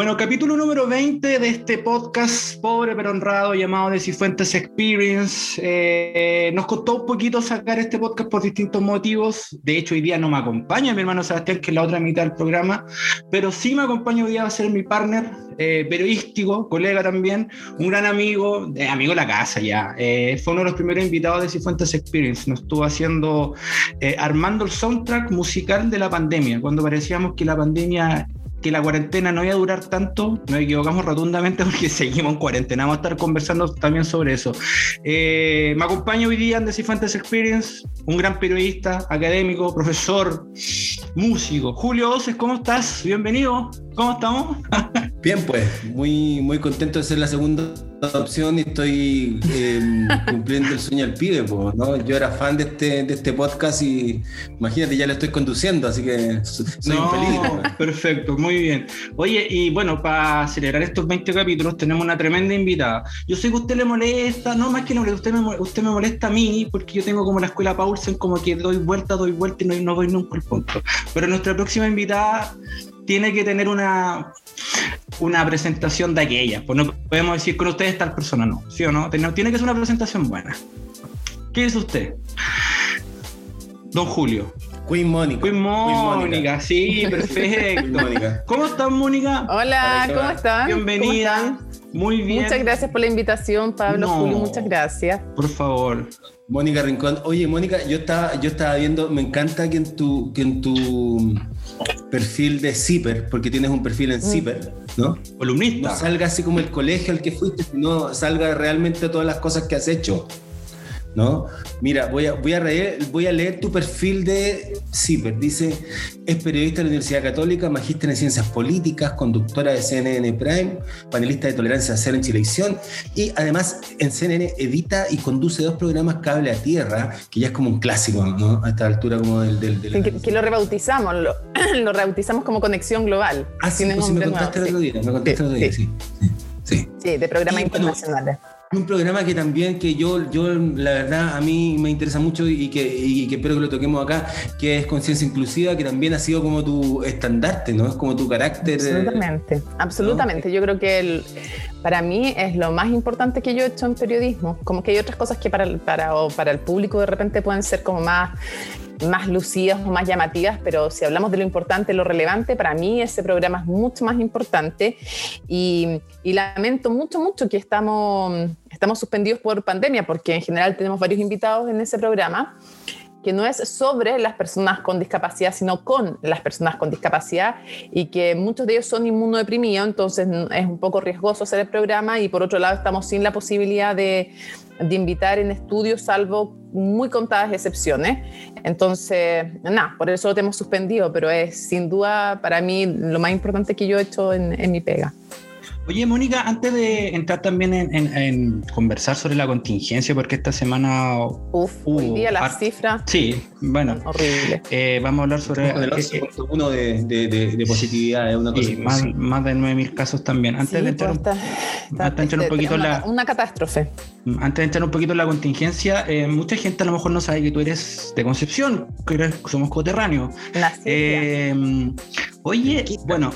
Bueno, capítulo número 20 de este podcast pobre pero honrado llamado de Cifuentes Experience. Eh, nos costó un poquito sacar este podcast por distintos motivos. De hecho, hoy día no me acompaña mi hermano Sebastián, que es la otra mitad del programa, pero sí me acompaña hoy día a ser mi partner eh, periodístico, colega también, un gran amigo, eh, amigo de la casa ya. fue uno de los primeros invitados de Cifuentes Experience. Nos estuvo haciendo, armando el soundtrack musical de la pandemia, cuando parecíamos que la pandemia que la cuarentena no iba a durar tanto, nos equivocamos rotundamente porque seguimos en cuarentena. Vamos a estar conversando también sobre eso. Eh, me acompaña hoy día en The Cifuentes Experience, un gran periodista, académico, profesor, músico. Julio Oces, ¿cómo estás? Bienvenido. ¿Cómo estamos? Bien, pues, muy, muy contento de ser la segunda opción y estoy em, cumpliendo el sueño al pibe, pues, ¿no? Yo era fan de este, de este podcast y imagínate, ya lo estoy conduciendo, así que soy feliz. Pues. Perfecto, muy bien. Oye, y bueno, para celebrar estos 20 capítulos tenemos una tremenda invitada. Yo sé que usted le molesta, no más que le usted me, usted me molesta a mí porque yo tengo como la escuela Paulsen, como que doy vuelta, doy vuelta y no, no voy nunca al punto. Pero nuestra próxima invitada tiene que tener una, una presentación de aquella. Pues no podemos decir con ustedes tal persona, no. ¿Sí o no? Tiene, que ser una presentación buena. ¿Qué es usted? Don Julio. Queen Mónica. Queen Mónica, sí, perfecto. ¿Cómo estás, Mónica? Hola, ¿cómo están? Bienvenida. Muy bien. Muchas gracias por la invitación, Pablo, Julio, muchas gracias. Por favor. Mónica Rincón. Oye, Mónica, yo estaba, yo estaba viendo, me encanta que en tu, que en tu perfil de Zipper, porque tienes un perfil en mm. Zipper, ¿no? Columnista. No salga así como el colegio al que fuiste, sino salga realmente todas las cosas que has hecho. ¿No? Mira, voy a, voy a, leer, voy a leer tu perfil de CIPER. Dice, es periodista de la Universidad Católica, magíster en Ciencias Políticas, conductora de CNN Prime, panelista de Tolerancia Cero en Chilevisión y además en CNN edita y conduce dos programas Cable a Tierra, que ya es como un clásico, ¿no? A esta altura como del... del, que, lo rebautizamos, lo, lo, rebautizamos como Conexión Global. Ah, sí, pues me contaste el otro día, me contaste el otro día, sí. Sí, sí. de programas internacionales un programa que también que yo, yo la verdad a mí me interesa mucho y que, que espero que lo toquemos acá, que es Conciencia Inclusiva, que también ha sido como tu estandarte, ¿no? Es como tu carácter. Absolutamente, absolutamente. Yo creo que el, para mí es lo más importante que yo he hecho en periodismo. Como que hay otras cosas que para, para, para el público de repente pueden ser como más más lucidas o más llamativas, pero si hablamos de lo importante, lo relevante, para mí ese programa es mucho más importante. Y, lamento mucho, mucho que estamos, estamos suspendidos por pandemia, porque en general tenemos varios invitados en ese programa que no es sobre las personas con discapacidad, sino con las personas con discapacidad y que muchos de ellos son inmunodeprimidos, entonces es un poco riesgoso hacer el programa y por otro lado estamos sin la posibilidad de, de invitar en estudios, salvo muy contadas excepciones. Entonces, nada, por eso lo tenemos suspendido, pero es sin duda para mí lo más importante que yo he hecho en, en mi pega. Oye, Mónica, antes de entrar también en, conversar sobre la contingencia, porque esta semana. Uf, hoy día las cifras. Sí, bueno. Horrible. Eh, vamos a hablar sobre. uno de, de, positividad, es una cosa. más, más de 9.000 casos también. Antes de entrar, pues antes un poquito una, la. Una catástrofe. Antes de entrar un poquito en la contingencia, eh, mucha gente a lo mejor no sabe que tú eres de Concepción, que eres, somos coterráneos. Eh, oye, bueno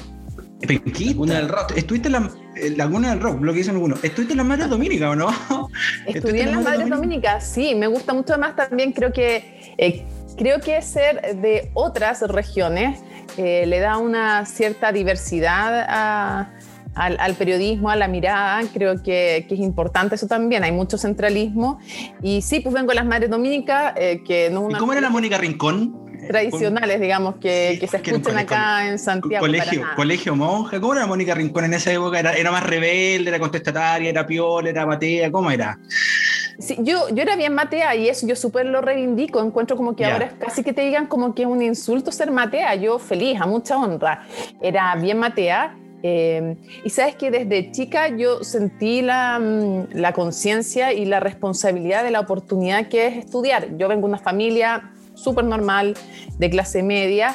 Laguna del Rock. Estuviste en la Laguna del Rock, lo que dicen algunos. ¿Estuviste en las Madres Dominicas o no? Estudié en las Madres Dominicas, sí. Me gusta mucho más también. Creo que, eh, creo que ser de otras regiones eh, le da una cierta diversidad al, periodismo, a la mirada, creo que, es importante eso también, hay mucho centralismo. Y sí, pues vengo a las Madres Dominicas, eh, que no ¿Y cómo era la Mónica Rincón? tradicionales, digamos, que, que se escuchan acá en Santiago. Colegio, colegio monja, ¿cómo era Mónica Rincón en esa época? ¿Era, era más rebelde, era contestataria, era piola, era matea? ¿Cómo era? Sí, yo, yo era bien matea y eso yo súper lo reivindico. Encuentro como que ahora casi que te digan como que es un insulto ser matea. Yo feliz, a mucha honra. Era bien matea. Eh, y sabes que desde chica yo sentí la, mm, la conciencia y la responsabilidad de la oportunidad que es estudiar. Yo vengo de una familia súper normal, de clase media.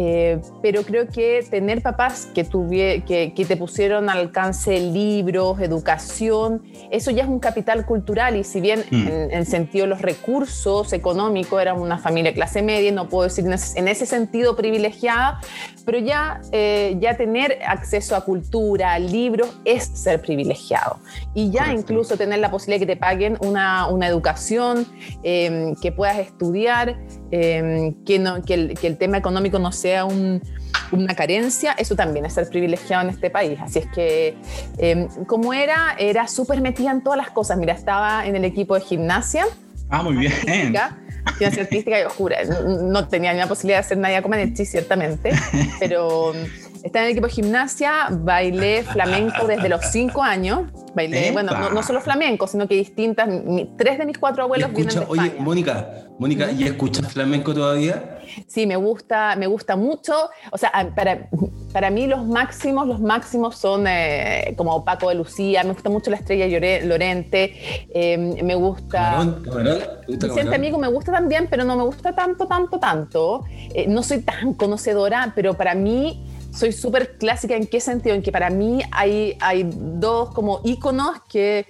Eh, pero creo que tener papás que, que, que, te pusieron al alcance libros, educación, eso ya es un capital cultural y si bien mm. en, en, sentido los recursos económicos eran una familia clase media, no puedo decir en ese, sentido privilegiada, pero ya, eh, ya tener acceso a cultura, a libros, es ser privilegiado. Y ya incluso tener la posibilidad de que te paguen una, una educación, em, que puedas estudiar, em, que, no, que, el, que el tema económico no sea sea una carencia, eso también es ser privilegiado en este país. Así es que, em, como era, era súper metida en todas las cosas. Mira, estaba en el equipo de gimnasia. Ah, muy bien. Gimnasia artística, yo juro, no, tenía ni la posibilidad de hacer nada con Menechi, ciertamente, pero estaba en el equipo de gimnasia, bailé flamenco desde los cinco años. Bailé, bueno, no, solo flamenco, sino que distintas. tres de mis cuatro abuelos vienen de España. Oye, Mónica, Mónica, ¿y escuchas flamenco todavía? Sí, me gusta, me gusta mucho. O sea, para, para mí los máximos, los máximos son eh, como Paco de Lucía, me gusta mucho la estrella Lorente, eh, me gusta... Camarón, camarón, Vicente Amigo me gusta también, pero no me gusta tanto, tanto, tanto. Eh, no soy tan conocedora, pero para mí soy súper clásica en qué sentido, en que para mí hay, hay dos como íconos que,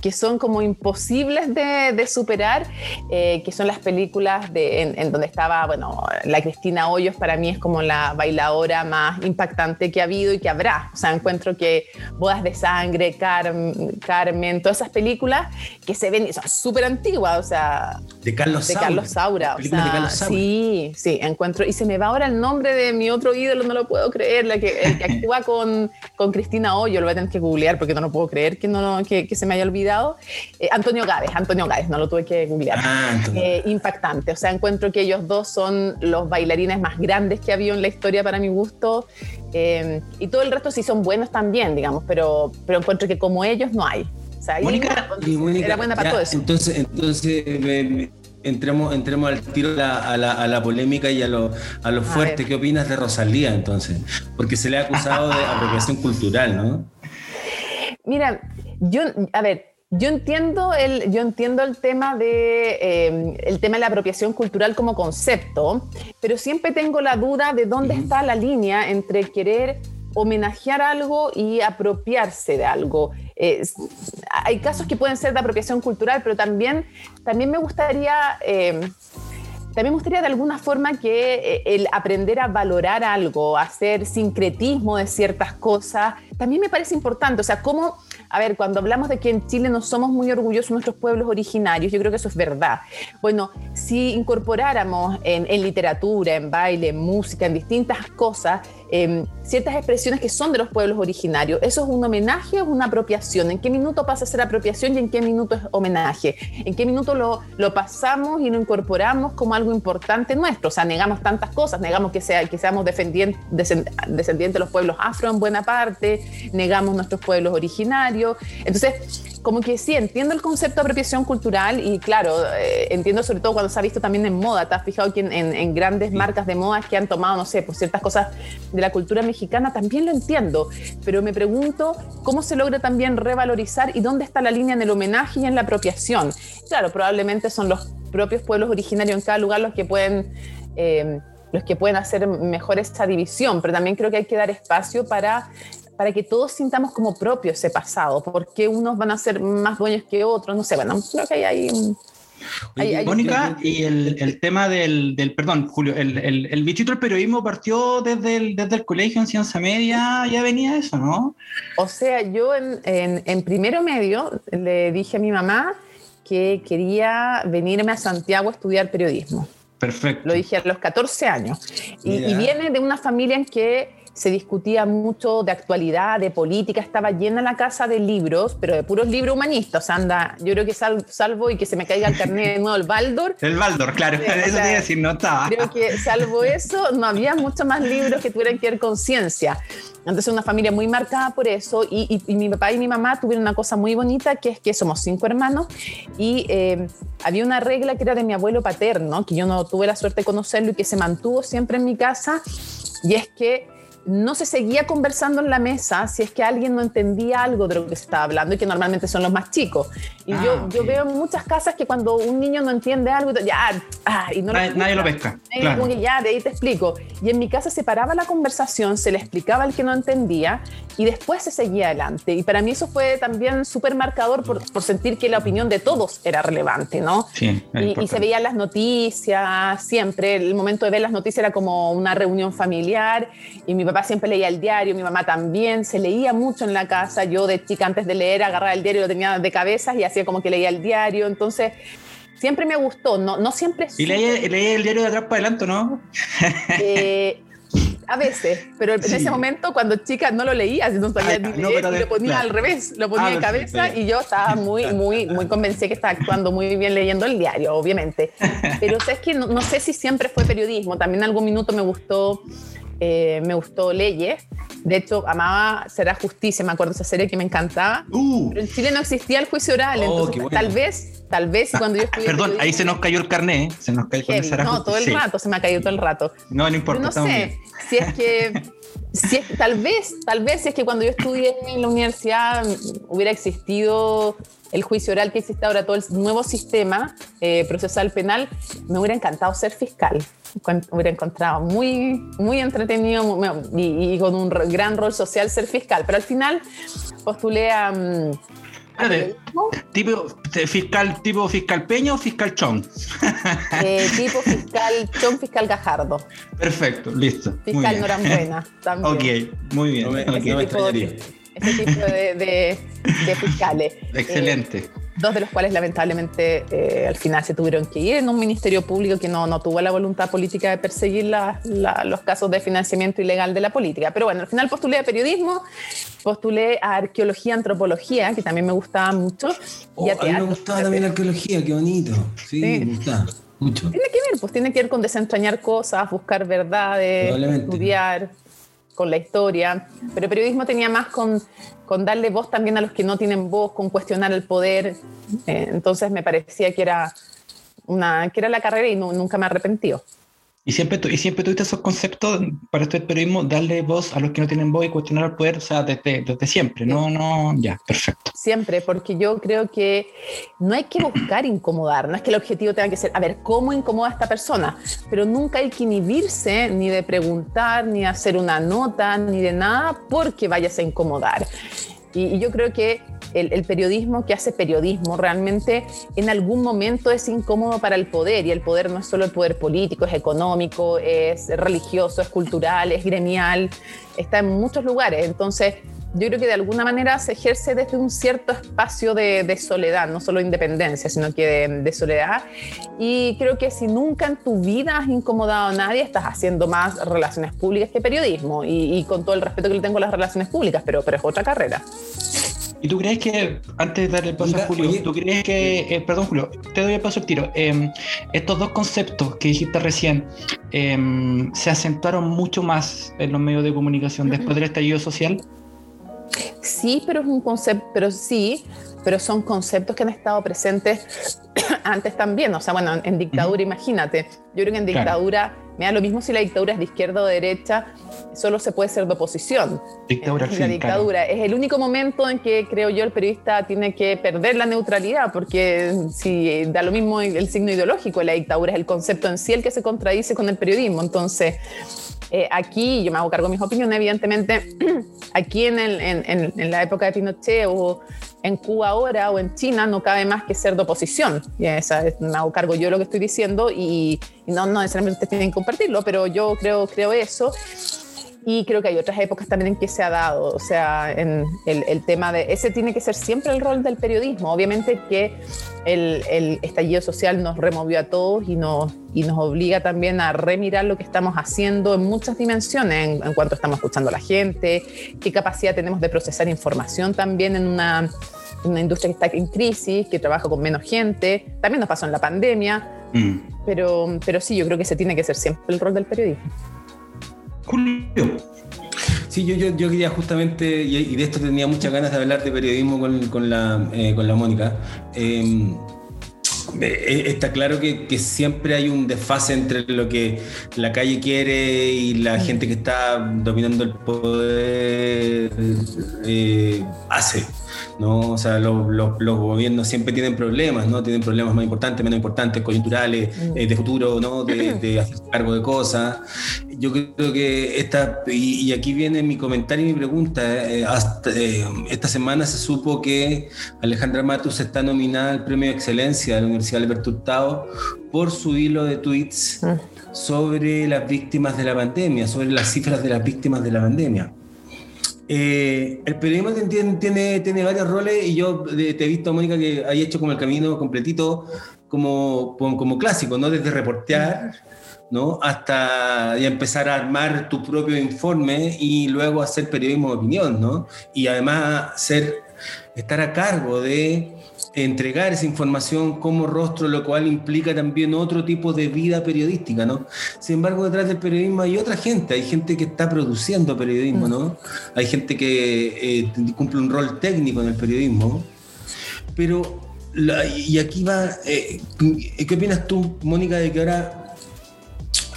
que son como imposibles de, de superar, eh, que son las películas de, en, donde estaba, bueno, la Cristina Hoyos para mí es como la bailadora más impactante que ha habido y que habrá. O sea, encuentro que Bodas de Sangre, Carmen, todas esas películas que se ven, son súper antiguas, o sea... De Carlos de Carlos Saura. O sea, Sí, sí, encuentro. Y se me va ahora el nombre de mi otro ídolo, no lo puedo creer la que, el que actúa con, con Cristina Hoyo, lo voy a tener que googlear porque no lo puedo creer que, no, que, que se me haya olvidado. Eh, Antonio Gávez, Antonio Gávez, no lo tuve que googlear. Ah, eh, impactante, o sea, encuentro que ellos dos son los bailarines más grandes que ha habido en la historia para mi gusto. Eh, y todo el resto sí son buenos también, digamos, pero, pero encuentro que como ellos no hay. O sea, Mónica, era buena para todo eso. Entonces, entonces me, entremos, entremos al tiro a la, a la, polémica y a lo, a lo fuerte. ¿Qué opinas de Rosalía entonces? Porque se le ha acusado de apropiación cultural, ¿no? Mira, yo, a ver, yo entiendo el, yo entiendo el tema de em, el tema de la apropiación cultural como concepto, pero siempre tengo la duda de dónde está la línea entre querer homenajear algo y apropiarse de algo. Hay casos que pueden ser de apropiación cultural, pero también, también me gustaría... Eh, también me gustaría de alguna forma que eh, el aprender a valorar algo, hacer sincretismo de ciertas cosas, también me parece importante. O sea, cómo a ver, cuando hablamos de que en Chile no somos muy orgullosos de nuestros pueblos originarios, yo creo que eso es verdad. Bueno, si incorporáramos en, literatura, en baile, en música, en distintas cosas, em, ciertas expresiones que son de los pueblos originarios, ¿eso es un homenaje o una apropiación? ¿En qué minuto pasa a ser apropiación y en qué minuto es homenaje? ¿En qué minuto lo, lo pasamos y lo incorporamos como algo importante nuestro? O sea, negamos tantas cosas, negamos que, sea, que seamos descendientes de los pueblos afro en buena parte, negamos nuestros pueblos originarios entonces, como que sí, entiendo el concepto de apropiación cultural y claro, eh, entiendo sobre todo cuando se ha visto también en moda, te has fijado que en, grandes marcas de moda que han tomado, no sé, pues ciertas cosas de la cultura mexicana, también lo entiendo, pero me pregunto cómo se logra también revalorizar y dónde está la línea en el homenaje y en la apropiación. Claro, probablemente son los propios pueblos originarios en cada lugar los que pueden... Eh, los que pueden hacer mejor esta división, pero también creo que hay que dar espacio para para que todos sintamos como propio ese pasado, porque unos van a ser más dueños que otros, no sé, bueno, creo que hay ahí Mónica, y el, el tema del, del, perdón, Julio, el, el, el, bichito del periodismo partió desde el, desde el colegio en ciencia media, ya venía eso, ¿no? O sea, yo en, en, en primero medio le dije a mi mamá que quería venirme a Santiago a estudiar periodismo. Perfecto. Lo dije a los 14 años. Y, y, viene de una familia en que se discutía mucho de actualidad, de política, estaba llena la casa de libros, pero de puros libros humanistas. O sea, anda, yo creo que salvo y que se me caiga el carnet de nuevo el Baldor. El Baldor, claro, eso te iba a decir, no estaba. Creo que salvo eso, no había muchos más libros que tuvieran que ver con ciencia. Entonces, una familia muy marcada por eso. Y, mi papá y mi mamá tuvieron una cosa muy bonita, que es que somos cinco hermanos. Y eh, había una regla que era de mi abuelo paterno, que yo no tuve la suerte de conocerlo y que se mantuvo siempre en mi casa. Y es que no se seguía conversando en la mesa si es que alguien no entendía algo de lo que se estaba hablando y que normalmente son los más chicos. Y Ah, yo, yo ok. veo en muchas casas que cuando un niño no entiende algo, ya, ah, y no Nadie- nadie lo pesca, Eh, claro. como que ya, de ahí te explico. Y en mi casa se paraba la conversación, se le explicaba al que no entendía y después se seguía adelante. Y para mí eso fue también súper marcador por, por sentir que la opinión de todos era relevante, ¿no? Sí, Y, y se veían las noticias siempre. El momento de ver las noticias era como una reunión familiar y mi papá siempre leía el diario, mi mamá también. Se leía mucho en la casa. Yo de chica antes de leer agarraba el diario, lo tenía de cabezas y hacía como que leía el diario. Entonces siempre me gustó. No, no siempre. Y leí, leí el diario de atrás para adelante, ¿no? Eh, a veces, pero en Sí. ese momento cuando chica no lo leía, no sabía ni no, leer, de- lo ponía claro. al revés, lo ponía Ah, perfecto, cabeza ya. y yo estaba muy, muy, muy convencida que estaba actuando muy bien leyendo el diario, obviamente. Pero sabes que no, no sé si siempre fue periodismo, también en algún minuto me gustó, eh, me gustó Leyes, de hecho amaba Será Justicia, me acuerdo de esa serie que me encantaba. Uh, Pero en Chile no existía el juicio oral, Oh, entonces bueno. tal vez, tal vez y cuando yo estudié perdón, ahí se nos cayó el carnet, ¿eh? se nos cayó esa era no, todo el rato, se me ha caído todo el rato. No, no importa, Pero no sé, bien. si es que, si es- tal vez, tal vez si es que cuando yo estudié en la universidad hubiera existido el juicio oral que existe ahora, todo el nuevo sistema eh, procesal penal, me hubiera encantado ser fiscal. Cuan- Hubiera encontrado muy, muy entretenido muy- y, y con un gran rol social ser fiscal, pero al final postulé a... mm, Espérate, tipo de fiscal, tipo fiscal Peña o fiscal Chong. Eh, tipo fiscal, Chon Fiscal Gajardo, Perfecto, listo. fiscal. Norambuena también. Ok, muy bien. No me- no me extrañaría. Ese tipo de, de- de fiscales. Excelente. Eh, dos de los cuales lamentablemente eh, al final se tuvieron que ir en un ministerio público que no, no tuvo la voluntad política de perseguir la- la- los casos de financiamiento ilegal de la política. Pero bueno, al final postulé a periodismo, postulé a arqueología, antropología, que también me gustaba mucho, Oh, y a a mí me gustaba también la arqueología, qué bonito. Sí, Sí. me gustaba mucho. Tiene que ver, pues tiene que ver con desentrañar cosas, buscar verdades, estudiar con la historia. Pero periodismo tenía más con, con darle voz también a los que no tienen voz, con cuestionar el poder. Eh, entonces me parecía que era, una, que era la carrera y nu- nunca me arrepentí. Y siempre, y siempre tuviste esos conceptos para estudiar periodismo, darle voz a los que no tienen voz y cuestionar el poder, o sea, desde, desde siempre. No, no, ya, perfecto. Siempre, porque yo creo que no hay que buscar incomodar, no es que el objetivo tenga que ser, a ver, ¿cómo incomoda a esta persona? Pero nunca hay que inhibirse ni de preguntar, ni de hacer una nota, ni de nada porque vayas a incomodar. Y yo creo que el, periodismo que hace periodismo realmente en algún momento es incómodo para el poder y el poder no es solo el poder político, es económico, es religioso, es cultural, es gremial, está en muchos lugares. Entonces, yo creo que de alguna manera se ejerce desde un cierto espacio de, de soledad, no solo independencia, sino que de, de soledad. Y creo que si nunca en tu vida has incomodado a nadie, estás haciendo más relaciones públicas que periodismo. Y, y con todo el respeto que le tengo a las relaciones públicas, pero, pero es otra carrera. ¿Y tú crees que, antes de darle el paso a Julio, oye. tú crees que, eh, perdón Julio, te doy el paso al tiro, eh, estos dos conceptos que dijiste recién eh, se acentuaron mucho más en los medios de comunicación después del estallido social? Sí, pero es un concepto, pero sí, pero son conceptos que han estado presentes antes también. O sea, bueno, en dictadura, imagínate. Yo creo que en Claro. Me da lo mismo si la dictadura es de izquierda o de derecha, solo se puede ser de oposición. Dictadura la claro. dictadura es el único momento en que creo yo el periodista tiene que perder la neutralidad, porque si da lo mismo el signo ideológico, la dictadura es el concepto en sí el que se contradice con el periodismo. Entonces, eh, aquí yo me hago cargo de mis opiniones, evidentemente, aquí en, el- en- en- en la época de Pinochet o en Cuba ahora o en China no cabe más que ser de oposición. Y esa es- me hago cargo yo de lo que estoy diciendo y, y no, no necesariamente tienen que compartirlo, pero yo creo, creo eso. Y creo que hay otras épocas también en que se ha dado, o sea, en el, el tema de, ese tiene que ser siempre el rol del periodismo. Obviamente que el, el estallido social nos removió a todos y nos, y nos obliga también a remirar lo que estamos haciendo en muchas dimensiones, en, en cuanto estamos escuchando a la gente, qué capacidad tenemos de procesar información también en una, una industria que está en crisis, que trabaja con menos gente. También nos pasó en la pandemia, Mm. pero, pero sí, yo creo que ese tiene que ser siempre el rol del periodismo. Julio, Sí, yo, yo, yo quería justamente, y, de esto tenía muchas ganas de hablar de periodismo con, con la, eh, con la Mónica. Eh, eh, está claro que, que, siempre hay un desfase entre lo que la calle quiere y la mm. gente que está dominando el poder eh, hace. ¿No? O sea, los, gobiernos siempre tienen problemas, ¿no? Tienen problemas más importantes, menos importantes, coyunturales, mm. eh, de futuro, ¿no? De, de hacerse cargo de cosas. Yo creo que esta, y, aquí viene mi comentario y mi pregunta, eh, eh, esta semana se supo que Alejandra Matus está nominada al Premio de Excelencia de la Universidad Alberto Hurtado por su hilo de tweets mm. sobre las víctimas de la pandemia, sobre las cifras de las víctimas de la pandemia. Eh, el periodismo tiene, tiene, varios roles y yo te he visto, Mónica, que hay hecho como el camino completito, como, como, clásico, ¿no? Desde reportear, ¿no? Hasta empezar a armar tu propio informe y luego hacer periodismo de opinión, ¿no? Y además ser, estar a cargo de entregar esa información como rostro, lo cual implica también otro tipo de vida periodística, ¿no? Sin embargo, detrás del periodismo hay otra gente, hay gente que está produciendo periodismo, ¿no? Hay gente que eh, cumple un rol técnico en el periodismo, pero, y aquí va, eh, ¿qué opinas tú, Mónica, de que ahora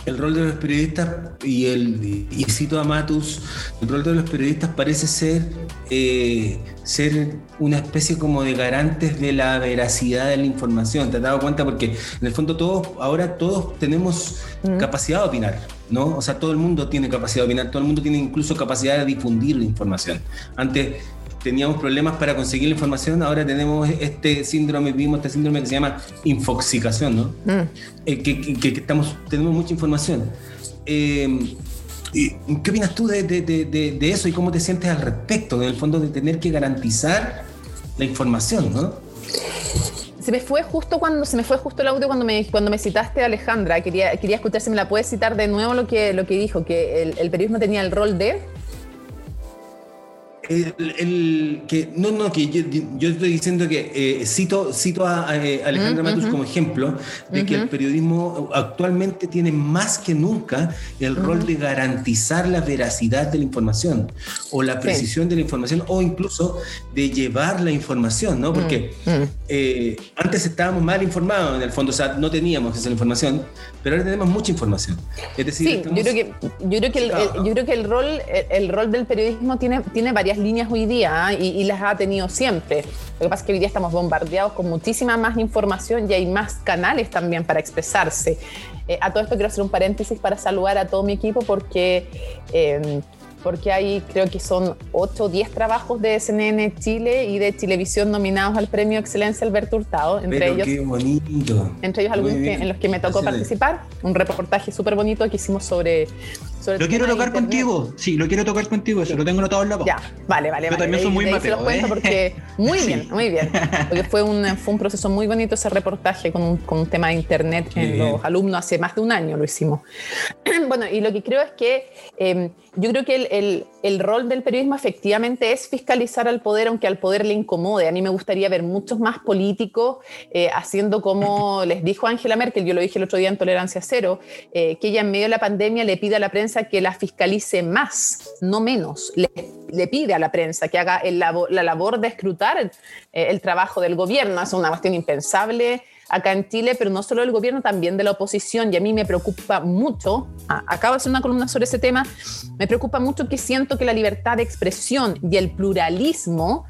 el rol de los periodistas y el y cito a Matus, el rol de los periodistas parece ser eh, ser una especie como de garantes de la veracidad de la información. ¿Te has dado cuenta? Porque en el fondo todos, ahora todos tenemos capacidad de opinar, ¿no? O sea, todo el mundo tiene capacidad de opinar, todo el mundo tiene incluso capacidad de difundir la información. Antes teníamos problemas para conseguir la información, ahora tenemos este síndrome, vimos este síndrome que se llama infoxicación, ¿no? Mm. Eh, que, estamos, tenemos mucha información. Eh, ¿Qué opinas tú de, de, de, eso y cómo te sientes al respecto, en el fondo de tener que garantizar la información, ¿no? Se me fue justo cuando se me fue justo el audio cuando me cuando me citaste Alejandra. Quería, quería escuchar si me la puedes citar de nuevo lo que, lo que dijo, que el, el periodismo tenía el rol de el, que, no, no, que yo, estoy diciendo que eh, cito, cito a, eh, Alejandra Matus como ejemplo de que el periodismo actualmente tiene más que nunca el rol de garantizar la veracidad de la información o la precisión de la información o incluso de llevar la información, ¿no? Porque eh, antes estábamos mal informados en el fondo, o sea, no teníamos esa información, pero ahora tenemos mucha información. Es decir, sí, yo creo que, yo creo que, el, yo creo que el, rol, el, rol del periodismo tiene, tiene varias líneas hoy día ¿ah? y, las ha tenido siempre. Lo que pasa es que hoy día estamos bombardeados con muchísima más información y hay más canales también para expresarse. Eh, a todo esto quiero hacer un paréntesis para saludar a todo mi equipo porque... Eh, porque hay creo que son 8 o 10 trabajos de CNN Chile y de Televisión nominados al Premio Excelencia Alberto Hurtado, entre ellos qué bonito. entre ellos algunos en los que me tocó participar, un reportaje súper bonito que hicimos sobre, lo quiero tocar contigo, sí, lo quiero tocar contigo, eso lo tengo notado en la Ya, vale, vale. Yo también soy muy mateo, ¿eh? porque muy bien, muy bien, porque fue un, fue un proceso muy bonito ese reportaje con un, con un tema de internet en los alumnos. Hace más de un año lo hicimos. bueno, y lo que creo es que eh, yo creo que el, el, rol del periodismo efectivamente es fiscalizar al poder, aunque al poder le incomode. A mí me gustaría ver muchos más políticos eh, haciendo como les dijo Angela Merkel, yo lo dije el otro día en Tolerancia Cero, eh, que ella en medio de la pandemia le pide a la prensa que la fiscalice más, no menos. Le, le pide a la prensa que haga el la labor de escrutar el, eh, el trabajo del gobierno. Es una cuestión impensable acá en Chile, pero no solo del gobierno, también de la oposición. Y a mí me preocupa mucho, acabo de hacer una columna sobre ese tema, me preocupa mucho que siento que la libertad de expresión y el pluralismo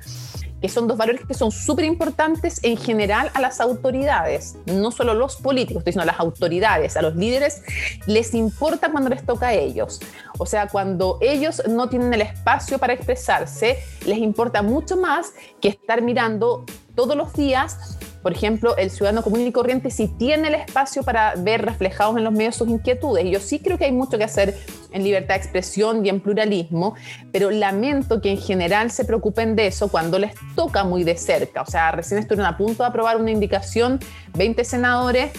que son dos valores que son súper importantes en general a las autoridades, no solo los políticos, sino a las autoridades, a los líderes, les importa cuando les toca a ellos. O sea, cuando ellos no tienen el espacio para expresarse, les importa mucho más que estar mirando todos los días por ejemplo, el ciudadano común y corriente sí tiene el espacio para ver reflejados en los medios sus inquietudes. Yo sí creo que hay mucho que hacer en libertad de expresión y en pluralismo, pero lamento que en general se preocupen de eso cuando les toca muy de cerca. O sea, recién estuvieron a punto de aprobar una indicación 20 senadores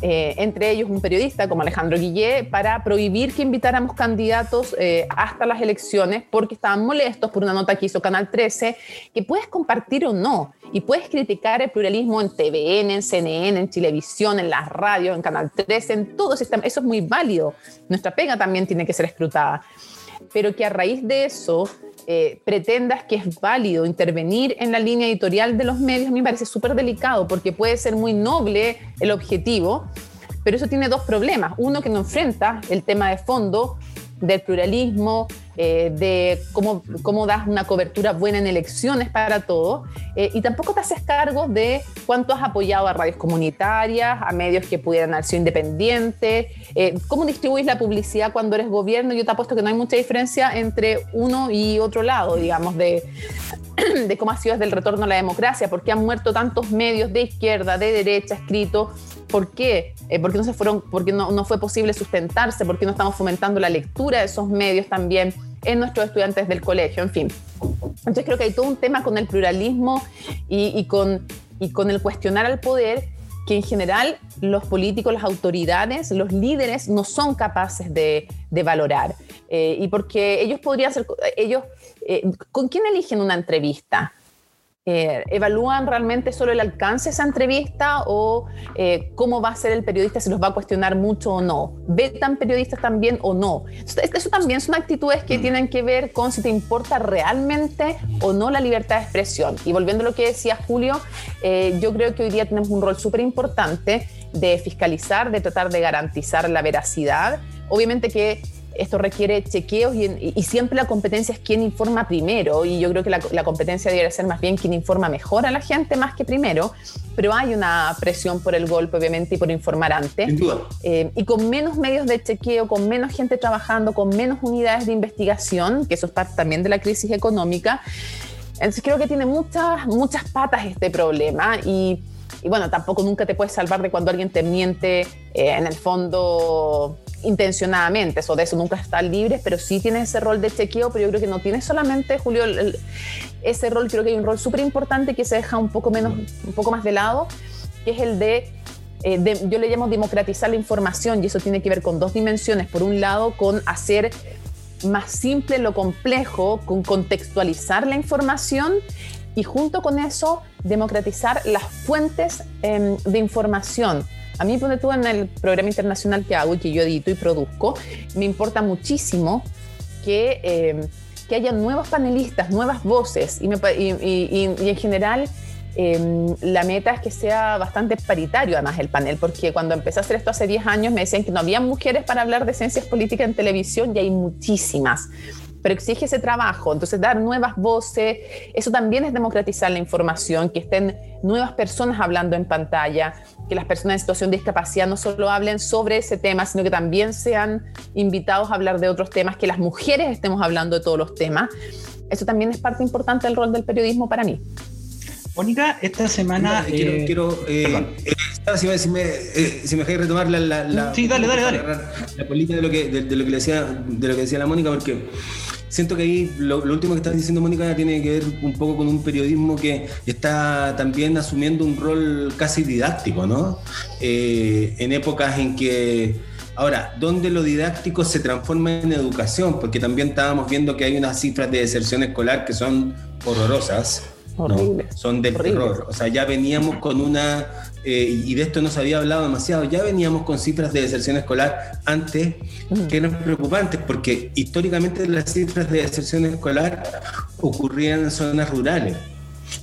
eh, entre ellos un periodista como Alejandro Guillé, para prohibir que invitáramos candidatos eh, hasta las elecciones porque estaban molestos por una nota que hizo Canal 13, que puedes compartir o no, y puedes criticar el pluralismo en TVN, en CNN, en televisión, en las radios, en Canal 13, en todo, eso es muy válido. Nuestra pega también tiene que ser escrutada. pero que a raíz de eso eh, pretendas que es válido intervenir en la línea editorial de los medios, a mí me parece súper delicado porque puede ser muy noble el objetivo, pero eso tiene dos problemas. Uno que no enfrenta el tema de fondo del pluralismo, eh, de cómo, cómo das una cobertura buena en elecciones para todo, eh, y tampoco te haces cargo de cuánto has apoyado a radios comunitarias, a medios que pudieran haber sido independientes, eh, cómo distribuís la publicidad cuando eres gobierno. Yo te apuesto que no hay mucha diferencia entre uno y otro lado, digamos, de, de cómo ha sido desde el retorno a la democracia, porque han muerto tantos medios de izquierda, de derecha, escritos ¿Por qué? Eh, ¿Por qué no, se fueron, porque no, no, fue posible sustentarse? ¿Por qué no estamos fomentando la lectura de esos medios también en nuestros estudiantes del colegio? En fin. Entonces creo que hay todo un tema con el pluralismo y, y con, y con el cuestionar al poder que en general los políticos, las autoridades, los líderes no son capaces de, de valorar. Eh, y porque ellos podrían ser, ellos, eh, ¿con quién eligen una entrevista? Eh, ¿Evalúan realmente solo el alcance de esa entrevista o eh, cómo va a ser el periodista, si los va a cuestionar mucho o no? ¿Vetan periodistas también o no? Eso también son actitudes que mm. tienen que ver con si te importa realmente o no la libertad de expresión. Y volviendo a lo que decía Julio, eh, yo creo que hoy día tenemos un rol súper importante de fiscalizar, de tratar de garantizar la veracidad. Obviamente que esto requiere chequeos y, siempre la competencia es quien informa primero y yo creo que la, competencia debería ser más bien quien informa mejor a la gente más que primero, pero hay una presión por el golpe obviamente y por informar antes. Sin duda. Eh, y con menos medios de chequeo, con menos gente trabajando, con menos unidades de investigación, que eso es parte también de la crisis económica. Entonces creo que tiene muchas, muchas patas este problema y y bueno, tampoco nunca te puedes salvar de cuando alguien te miente eh, en el fondo intencionadamente, eso de eso nunca está libre, pero sí tienes ese rol de chequeo, pero yo creo que no tienes solamente, Julio, ese rol, creo que hay un rol súper importante que se deja un poco, menos, un poco más de lado, que es el de, eh, de, yo le llamo democratizar la información, y eso tiene que ver con dos dimensiones. Por un lado, con hacer más simple lo complejo, con contextualizar la información y junto con eso democratizar las fuentes em, de información. A mí, donde tú en el programa internacional que hago y que yo edito y produzco, me importa muchísimo que, em, que haya nuevos panelistas, nuevas voces y, y, en general em, la meta es que sea bastante paritario además el panel, porque cuando empecé a hacer esto hace 10 años me decían que no había mujeres para hablar de ciencias políticas en televisión y hay muchísimas pero exige ese trabajo. Entonces, dar nuevas voces, eso también es democratizar la información, que estén nuevas personas hablando en pantalla, que las personas en situación de discapacidad no solo hablen sobre ese tema, sino que también sean invitados a hablar de otros temas, que las mujeres estemos hablando de todos los temas. Eso también es parte importante del rol del periodismo para mí. Mónica, esta semana. quiero, quiero eh, eh, si, me, si me dejáis retomar la, la, sí, dale, dale, dale. la política de lo que, de, lo que le decía, de lo que decía la Mónica, porque siento que ahí lo, último que estás diciendo, Mónica, tiene que ver un poco con un periodismo que está también asumiendo un rol casi didáctico, ¿no? Eh, en épocas en que. Ahora, ¿dónde lo didáctico se transforma en educación? Porque también estábamos viendo que hay unas cifras de deserción escolar que son horrorosas. Son del terror. O sea, ya veníamos con una eh, y de esto no se había hablado demasiado, ya veníamos con cifras de deserción escolar antes que eran preocupantes, porque históricamente las cifras de deserción escolar ocurrían en zonas rurales.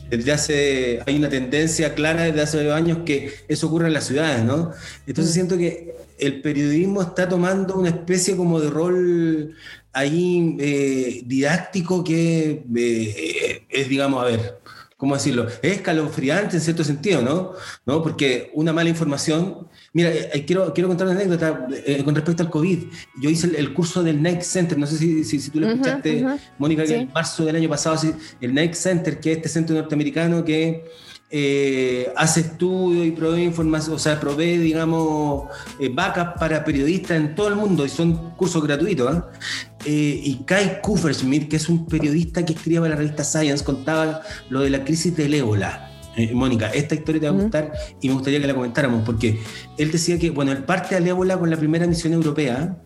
Desde hace, hay una tendencia clara desde hace varios años que eso ocurre en las ciudades, ¿no? Entonces siento que el periodismo está tomando una especie como de rol ahí eh, didáctico que eh, es, digamos, a ver, ¿cómo decirlo? Es escalofriante en cierto sentido, ¿no? ¿no? Porque una mala información... Mira, eh, quiero, quiero contar una anécdota eh, con respecto al COVID. Yo hice el, curso del Nike Center, no sé si, si, tú lo escuchaste, Mónica, que en marzo del año pasado, el Nike Center, que es este centro norteamericano que eh, hace estudios y provee información, o sea, provee, digamos, eh, backup para periodistas en todo el mundo y son cursos gratuitos. ¿ah? ¿eh? y Kai Kufersmith, que es un periodista que escribía para la revista Science, contaba lo de la crisis del ébola. Eh, Mónica, esta historia te va a gustar y me gustaría que la comentáramos, porque él decía que, bueno, él parte al ébola con la primera misión europea,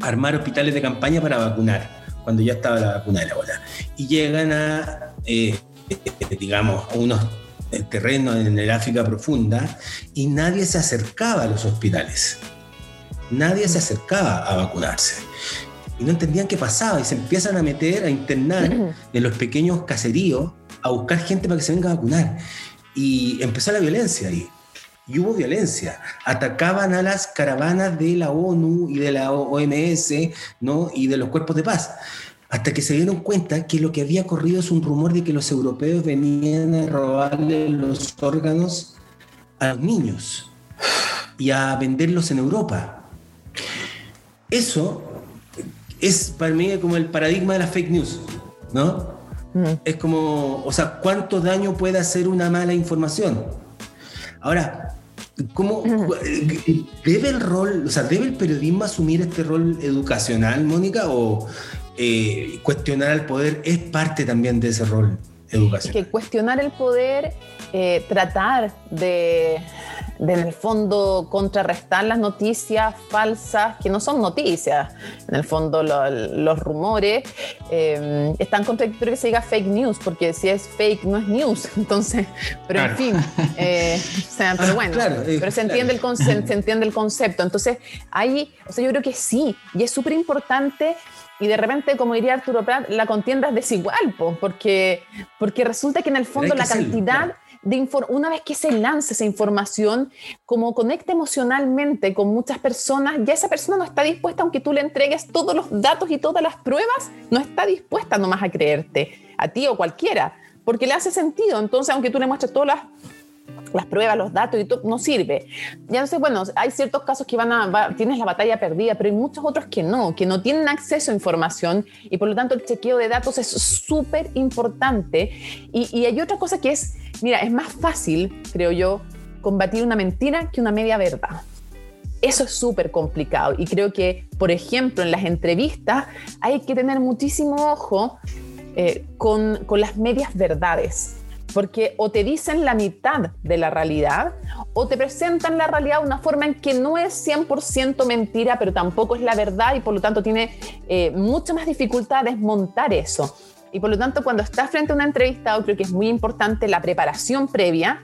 armar hospitales de campaña para vacunar, cuando ya estaba la vacuna del ébola. Y llegan a, digamos, a unos el terreno en el África profunda y nadie se acercaba a los hospitales. Nadie se acercaba a vacunarse. y no entendían qué pasaba y se empiezan a meter, a internar en los pequeños caseríos, a buscar gente para que se venga a vacunar. Y empezó la violencia ahí. Y hubo violencia. Atacaban a las caravanas de la ONU y de la OMS ¿no? y de los cuerpos de paz. Hasta que se dieron cuenta que lo que había corrido es un rumor de que los europeos venían a robarle los órganos a los niños y a venderlos en Europa. Eso es para mí como el paradigma de la fake news, ¿no? Mm. Es como, o sea, ¿cuánto daño puede hacer una mala información? Ahora, ¿cómo mm. debe el rol, o sea, debe el periodismo asumir este rol educacional, Mónica, o eh, cuestionar al poder es parte también de ese rol educacional? que cuestionar el poder, eh, tratar de de en el fondo contrarrestar las noticias falsas, que no son noticias, en el fondo los rumores, eh, es tan contradictorio que se diga fake news, porque si es fake no es news, entonces, pero en fin, eh, o sea, pero ah, bueno, eh, pero se entiende, el se, entiende el concepto, entonces ahí, o sea, yo creo que sí, y es súper importante y de repente, como diría Arturo Prat, la contienda es desigual, porque, porque resulta que en el fondo la cantidad una vez que se lanza esa información, como conecta emocionalmente con muchas personas, ya esa persona no está dispuesta, aunque tú le entregues todos los datos y todas las pruebas, no está dispuesta nomás a creerte, a ti o cualquiera, porque le hace sentido. Entonces, aunque tú le muestres todas las las pruebas, los datos y todo, no sirve. Ya no sé, bueno, hay ciertos casos que van a, tienes la batalla perdida, pero hay muchos otros que no, que no tienen acceso a información y por lo tanto el chequeo de datos es súper importante. Y, y hay otra cosa que es, mira, es más fácil, creo yo, combatir una mentira que una media verdad. Eso es súper complicado y creo que, por ejemplo, en las entrevistas hay que tener muchísimo ojo eh, con, con las medias verdades porque o te dicen la mitad de la realidad o te presentan la realidad de una forma en que no es 100% mentira, pero tampoco es la verdad y por lo tanto tiene eh, mucha más dificultad desmontar eso. Y por lo tanto, cuando estás frente a una entrevista, creo que es muy importante la preparación previa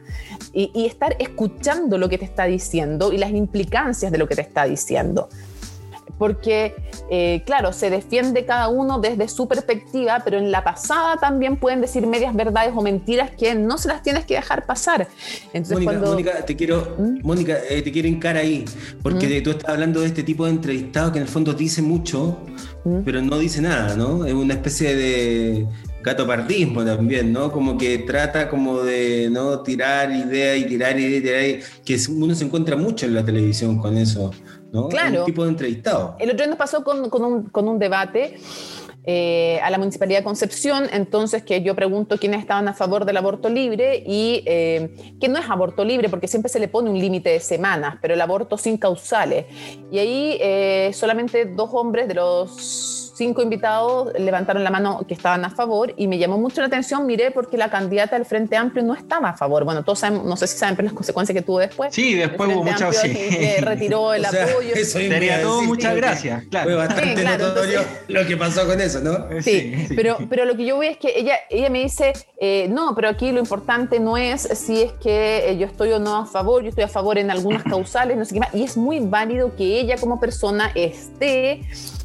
y, y estar escuchando lo que te está diciendo y las implicancias de lo que te está diciendo porque, eh, claro, se defiende cada uno desde su perspectiva, pero en la pasada también pueden decir medias verdades o mentiras que no se las tienes que dejar pasar. Entonces, Mónica, te quiero, ¿Mm? Mónica, eh, te quiero hincar ahí, porque ¿Mm? tú estás hablando de este tipo de entrevistado que en el fondo dice mucho, ¿Mm? pero no dice nada, ¿no? Es una especie de gatopardismo también, ¿no? Como que trata como de no tirar ideas y tirar ideas y tirar, que uno se encuentra mucho en la televisión con eso. Claro. Un tipo de entrevistado. El otro día nos pasó con, un, debate. Eh, a la Municipalidad de Concepción, entonces que yo pregunto quiénes estaban a favor del aborto libre y eh, que no es aborto libre porque siempre se le pone un límite de semanas, pero el aborto sin causales. Y ahí eh, solamente dos hombres de los cinco invitados levantaron la mano que estaban a favor y me llamó mucho la atención, miré porque la candidata del Frente Amplio no estaba a favor. Bueno, todos sabemos, no sé si saben las consecuencias que tuvo después. Sí, después hubo muchas... Sí. Que retiró el apoyo. Sería todo, muchas gracias. Claro. Fue bastante notorio lo que pasó con eso, ¿no? Sí, Pero, pero lo que yo veo es que ella, ella me dice, eh, no, pero aquí lo importante no es si es que eh, yo estoy o no a favor, yo estoy a favor en algunas causales, no sé qué más. Y es muy válido que ella como persona esté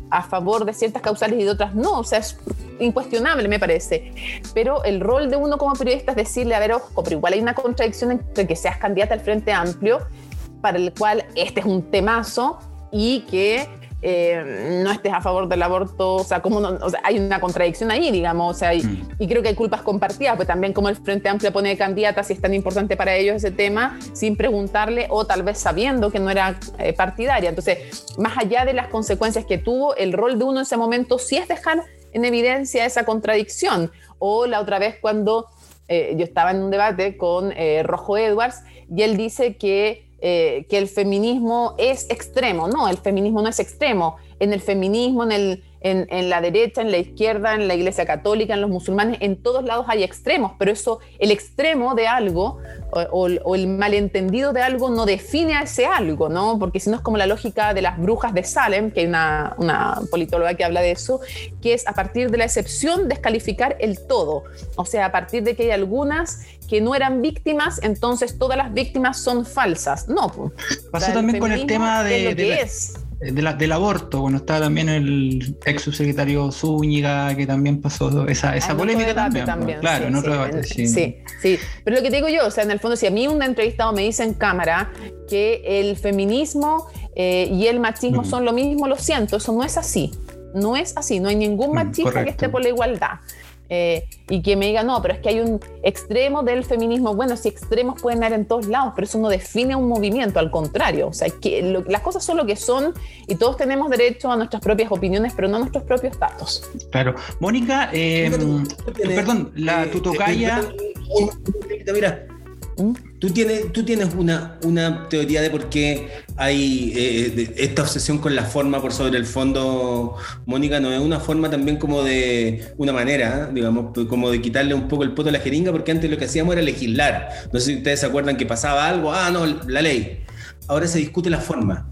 a favor de ciertas causales y de otras no, o sea, es incuestionable me parece. Pero el rol de uno como periodista es decirle, a ver, ojo, pero igual hay una contradicción entre que seas candidata al Frente Amplio, para el cual este es un temazo, y que eh, no estés a favor del aborto, o sea, como hay una contradicción ahí, digamos, o sea, mm. y, creo que hay culpas compartidas, pues también como el Frente Amplio pone de candidata, si es tan importante para ellos ese tema, sin preguntarle o tal vez sabiendo que no era eh, partidaria. Entonces, más allá de las consecuencias que tuvo, el rol de uno en ese momento sí es dejar en evidencia esa contradicción. O la otra vez cuando eh, yo estaba en un debate con Rojo Edwards y él dice que eh, que el feminismo es extremo. No, el feminismo no es extremo. En el feminismo, en el, en, la derecha, en la izquierda, en la iglesia católica, en los musulmanes, en todos lados hay extremos, pero eso, el extremo de algo o, el malentendido de algo no define a ese algo, ¿no? Porque si no es como la lógica de las brujas de Salem, que hay una, una politóloga que habla de eso, que es a partir de la excepción descalificar el todo. O sea, a partir de que hay algunas que no eran víctimas, entonces todas las víctimas son falsas. No. Pasó también con el tema de, del aborto. Bueno, está también el ex subsecretario Zúñiga, que también pasó esa, esa ah, polémica también. Claro, en otro debate, sí. Sí, sí. Pero lo que te digo yo, o sea, en el fondo, si a mí un entrevistado me dice en cámara que el feminismo eh, y el machismo son lo mismo, lo siento, eso no es así. No es así, no hay ningún mm, machista que esté por la igualdad. Eh, y que me diga, no, pero es que hay un extremo del feminismo. Bueno, si extremos pueden haber en todos lados, pero eso no define un movimiento, al contrario. O sea, que las cosas son lo que son y todos tenemos derecho a nuestras propias opiniones, pero no a nuestros propios datos. Claro. Mónica, eh, perdón, la eh, tutocaya. Mira, ¿Mm? ¿Tú tienes, tú tienes una, una teoría de por qué hay eh, esta obsesión con la forma por sobre el fondo, Mónica, ¿no es una forma también como de una manera, digamos, como de quitarle un poco el poto a la jeringa? Porque antes lo que hacíamos era legislar. No sé si ustedes se acuerdan que pasaba algo, ah, no, la ley. Ahora se discute la forma.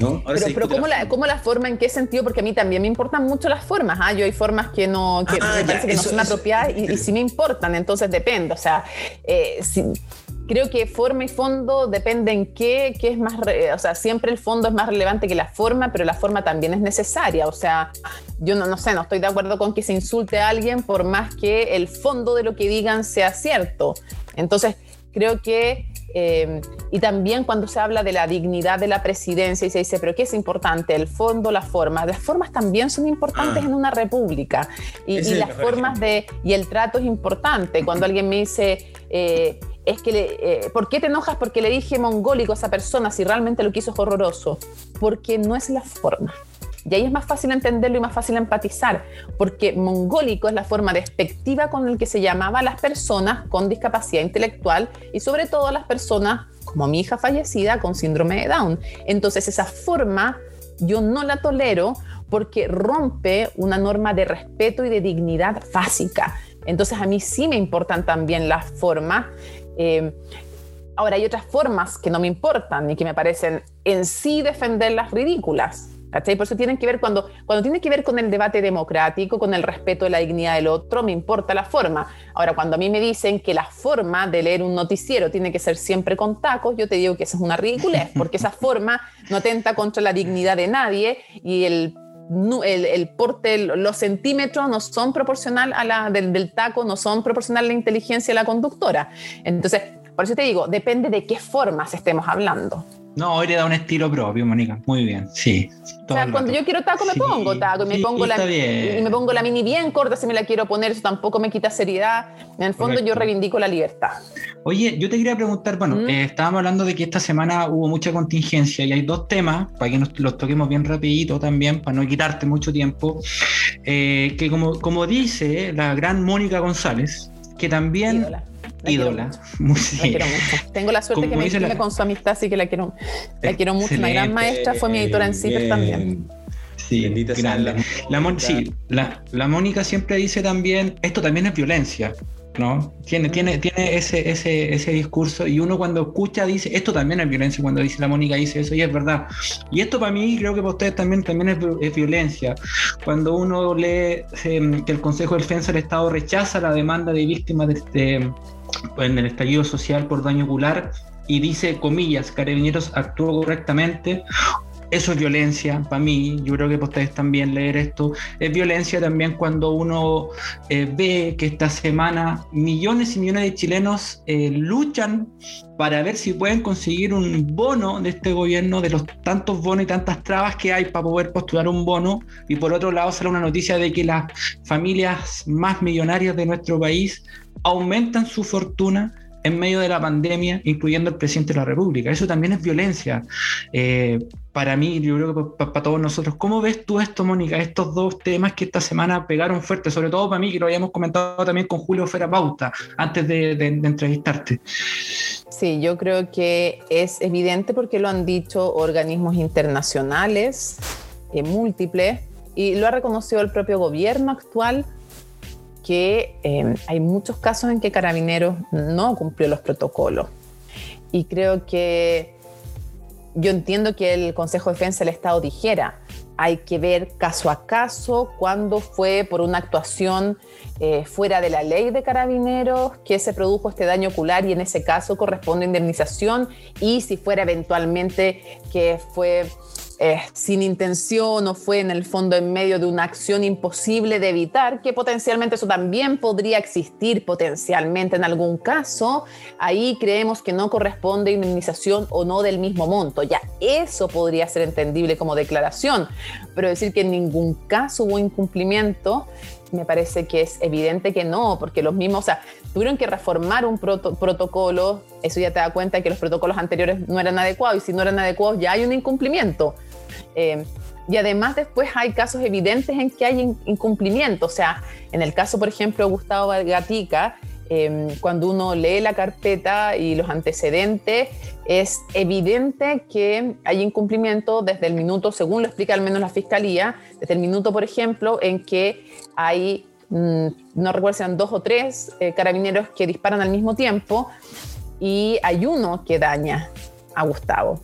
¿No? pero, ¿cómo, la, ¿cómo, la, forma? ¿En qué sentido? Porque a mí también me importan mucho las formas. ¿ah? Yo hay formas que no, que ah, me parece que no son apropiadas y, y, sí me importan, entonces depende. O sea, eh, si, creo que forma y fondo dependen qué, qué es más, o sea, siempre el fondo es más relevante que la forma, pero la forma también es necesaria. O sea, yo no, no sé, no estoy de acuerdo con que se insulte a alguien por más que el fondo de lo que digan sea cierto. Entonces, creo que eh, y también cuando se habla de la dignidad de la presidencia y se dice, pero ¿qué es importante? El fondo, la forma. Las formas también son importantes ah. en una república. Y, las formas de, y el trato es importante. Cuando alguien me dice, eh, es que, le, eh, ¿por qué te enojas porque le dije mongólico a esa persona si realmente lo quiso es horroroso? Porque no es la forma. Y ahí es más fácil entenderlo y más fácil empatizar, porque mongólico es la forma despectiva con el que se llamaba a las personas con discapacidad intelectual y sobre todo a las personas como mi hija fallecida con síndrome de Down. Entonces esa forma yo no la tolero porque rompe una norma de respeto y de dignidad básica. Entonces a mí sí me importan también las formas eh, ahora, hay otras formas que no me importan y que me parecen en sí defenderlas ridículas. ¿Cachai? Por eso tienen que ver cuando, cuando tiene que ver con el debate democrático, con el respeto de la dignidad del otro, me importa la forma. Ahora, cuando a mí me dicen que la forma de leer un noticiero tiene que ser siempre con tacos, yo te digo que esa es una ridiculez, porque esa forma no atenta contra la dignidad de nadie y el el, porte, los centímetros no son proporcional a la del, taco, no son proporcional a la inteligencia de la conductora. Entonces, por eso te digo, depende de qué formas estemos hablando. No, hoy le da un estilo propio, Mónica. Muy bien, sí. O sea, cuando yo quiero taco, me pongo taco. Y me, pongo la, y me pongo la mini bien corta si me la quiero poner. Eso tampoco me quita seriedad. En el fondo, yo reivindico la libertad. Oye, yo te quería preguntar, bueno, ¿Mm? eh, estábamos hablando de que esta semana hubo mucha contingencia y hay dos temas, para que nos los toquemos bien rapidito también, para no quitarte mucho tiempo, eh, que como, como dice la gran Mónica González, que también ídola. Tengo la suerte que me la... con su amistad, así que la quiero, la quiero mucho. Una gran maestra, fue mi editora en CIPER también. Sí, La, la, la, Mónica siempre dice también, esto también es violencia. ¿no? Tiene, tiene, tiene ese, ese, ese discurso y uno cuando escucha dice, esto también es violencia, cuando dice la Mónica dice eso y es verdad. Y esto para mí, creo que para ustedes también, también es, violencia. Cuando uno lee em, que el Consejo de Defensa del Estado rechaza la demanda de víctimas de, este en el estallido social por daño ocular y dice, comillas, carabineros actuó correctamente, eso es violencia para mí, yo creo que ustedes también leer esto, es violencia también cuando uno eh, ve que esta semana millones y millones de chilenos eh, luchan para ver si pueden conseguir un bono de este gobierno, de los tantos bonos y tantas trabas que hay para poder postular un bono, y por otro lado sale una noticia de que las familias más millonarias de nuestro país aumentan su fortuna en medio de la pandemia, incluyendo el presidente de la República. Eso también es violencia. Eh, para mí, yo creo que para, todos nosotros. ¿Cómo ves tú esto, Mónica? Estos dos temas que esta semana pegaron fuerte, sobre todo para mí, que lo habíamos comentado también con Julio Ferapauta antes de, entrevistarte. Sí, yo creo que es evidente porque lo han dicho organismos internacionales, eh, múltiples, y lo ha reconocido el propio gobierno actual que em, hay muchos casos en que Carabineros no cumplió los protocolos. Y creo que yo entiendo que el Consejo de Defensa del Estado dijera, hay que ver caso a caso cuándo fue por una actuación eh, fuera de la ley de carabineros que se produjo este daño ocular y en ese caso corresponde indemnización y si fuera eventualmente que fue eh, sin intención o fue en el fondo en medio de una acción imposible de evitar, que potencialmente eso también podría existir potencialmente en algún caso, ahí creemos que no corresponde indemnización o no del mismo monto. Ya eso podría ser entendible como declaración, pero decir que en ningún caso hubo incumplimiento, me parece que es evidente que no, porque los mismos, o sea, tuvieron que reformar un protocolo, eso ya te da cuenta que los protocolos anteriores no eran adecuados y si no eran adecuados ya hay un incumplimiento. Eh, y además después hay casos evidentes en que hay incumplimiento. O sea, en el caso, por ejemplo, de Gustavo Gatica, em, cuando uno lee la carpeta y los antecedentes, es evidente que hay incumplimiento desde el minuto, según lo explica al menos la Fiscalía, desde el minuto, por ejemplo, en que hay, mm, no recuerdo si eran dos o tres eh, carabineros que disparan al mismo tiempo y hay uno que daña a Gustavo.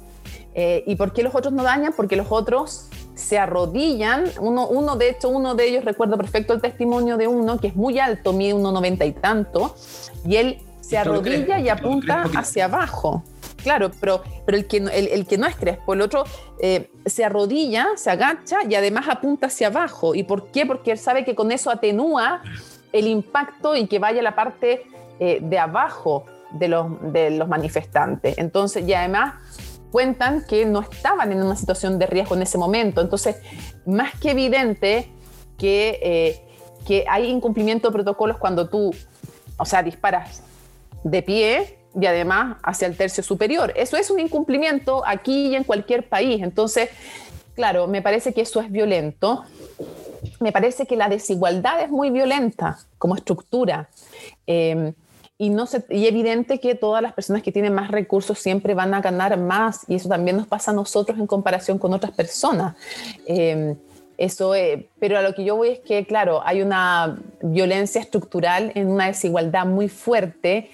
Eh, ¿Y por qué los otros no dañan? Porque los otros se arrodillan. Uno, uno, de hecho, uno de ellos, recuerdo perfecto el testimonio de uno que es muy alto, mide 1,90 y tanto, y él se arrodilla y apunta hacia abajo. Claro, pero, pero el, que, el, que no es Crespo, el otro eh, se arrodilla, se agacha y además apunta hacia abajo. ¿Y por qué? Porque él sabe que con eso atenúa el impacto y que vaya a la parte eh, de abajo de los, de los manifestantes. Entonces, y además cuentan que no estaban en una situación de riesgo en ese momento. Entonces, más que evidente que, eh, que hay incumplimiento de protocolos cuando tú, o sea, disparas de pie y además hacia el tercio superior. Eso es un incumplimiento aquí y en cualquier país. Entonces, claro, me parece que eso es violento. Me parece que la desigualdad es muy violenta como estructura. Eh, y, no se, y evidente que todas las personas que tienen más recursos siempre van a ganar más y eso también nos pasa a nosotros en comparación con otras personas. Em, eso, eh, pero a lo que yo voy es que, claro, hay una violencia estructural en una desigualdad muy fuerte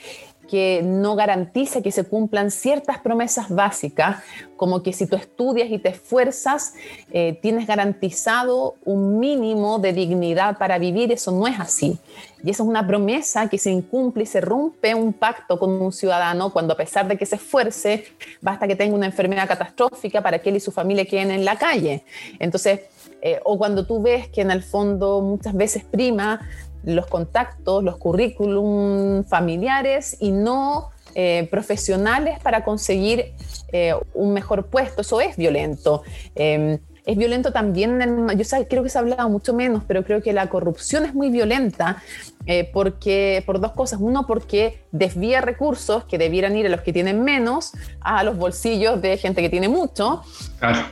que no garantiza que se cumplan ciertas promesas básicas, como que si tú estudias y te esfuerzas, eh, tienes garantizado un mínimo de dignidad para vivir. Eso no es así. Y eso es una promesa que se incumple y se rompe un pacto con un ciudadano cuando a pesar de que se esfuerce, basta que tenga una enfermedad catastrófica para que él y su familia queden en la calle. Entonces, eh, o cuando tú ves que en el fondo muchas veces prima los contactos, los currículum familiares y no eh, profesionales para conseguir eh, un mejor puesto. Eso es violento. Em, es violento también, yo creo que se ha hablado mucho menos, pero creo que la corrupción es muy violenta eh, porque, por dos cosas. Uno, porque desvía recursos que debieran ir a los que tienen menos a los bolsillos de gente que tiene mucho.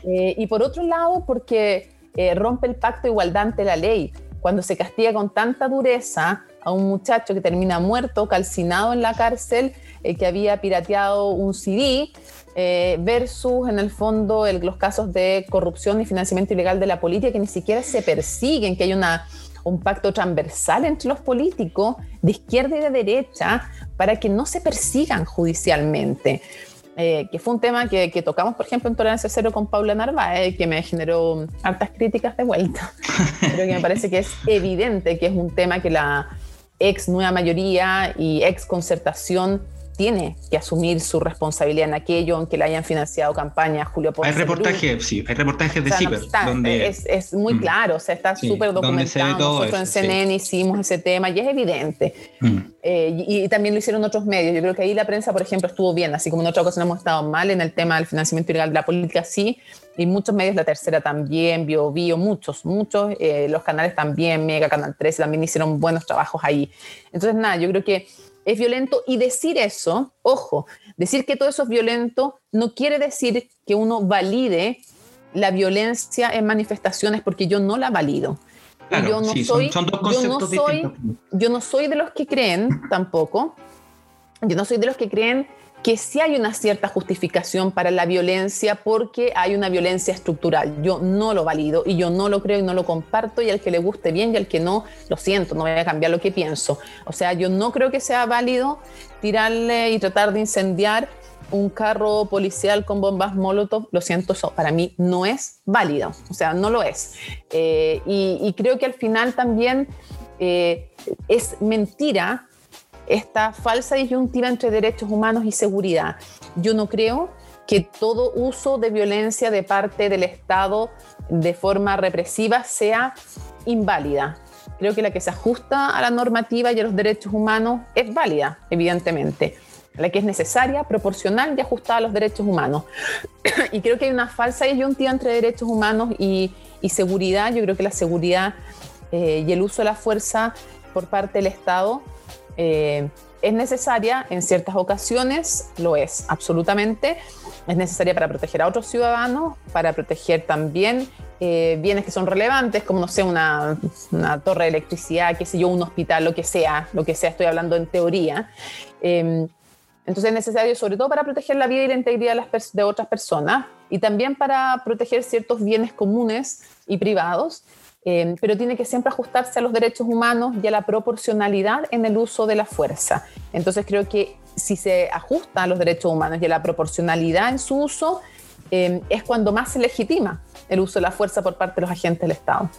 y por otro lado, porque rompe el pacto de igualdad ante la ley cuando se castiga con tanta dureza a un muchacho que termina muerto, calcinado en la cárcel, eh, que había pirateado un CD, eh, versus en el fondo los casos de corrupción y financiamiento ilegal de la política que ni siquiera se persiguen, que hay una, un pacto transversal entre los políticos de izquierda y de derecha para que no se persigan judicialmente. Eh, que fue un tema que, tocamos, por ejemplo, en Tolerancia Cero con Paula Narváez, que me generó hartas críticas de vuelta. Pero que me parece que es evidente que es un tema que la ex nueva mayoría y ex concertación tiene que asumir su responsabilidad en aquello, aunque le hayan financiado campañas, Julio Hay reportajes, sí, hay reportajes de CIPER. donde, es, muy mm. claro, o sea, está súper documentado. Nosotros en CNN hicimos ese tema y es evidente. Mm. Eh, y, también lo hicieron otros medios. Yo creo que ahí la prensa, por ejemplo, estuvo bien, así como en otra ocasión hemos estado mal en el tema del financiamiento ilegal de la política, sí, y muchos medios, la tercera también, Bio Bio, muchos, muchos, eh, los canales también, Mega, Canal 13, también hicieron buenos trabajos ahí. Entonces, nada, yo creo que es violento y decir eso, ojo, decir que todo eso es violento no quiere decir que uno valide la violencia en manifestaciones porque yo no la valido. yo no soy, yo no soy, yo no soy de los que creen tampoco, yo no soy de los que creen que sí hay una cierta justificación para la violencia porque hay una violencia estructural. Yo no lo valido y yo no lo creo y no lo comparto y al que le guste bien y al que no, lo siento, no voy a cambiar lo que pienso. O sea, yo no creo que sea válido tirarle y tratar de incendiar un carro policial con bombas Molotov, lo siento, eso para mí no es válido, o sea, no lo es. Eh, y, creo que al final también eh, es mentira esta falsa disyuntiva entre derechos humanos y seguridad. Yo no creo que todo uso de violencia de parte del Estado de forma represiva sea inválida. Creo que la que se ajusta a la normativa y a los derechos humanos es válida, evidentemente. La que es necesaria, proporcional y ajustada a los derechos humanos. y creo que hay una falsa disyuntiva entre derechos humanos y, seguridad. Yo creo que la seguridad eh, y el uso de la fuerza por parte del Estado eh, es necesaria en ciertas ocasiones, lo es, absolutamente. Es necesaria para proteger a otros ciudadanos, para proteger también eh, bienes que son relevantes, como no sé, una, torre de electricidad, qué sé yo, un hospital, lo que sea, lo que sea, estoy hablando en teoría. Em, entonces es necesario sobre todo para proteger la vida y la integridad de, otras personas y también para proteger ciertos bienes comunes y privados Em, pero tiene que siempre ajustarse a los derechos humanos y a la proporcionalidad en el uso de la fuerza. Entonces creo que si se ajusta a los derechos humanos y a la proporcionalidad en su uso, em, es cuando más se legitima el uso de la fuerza por parte de los agentes del Estado.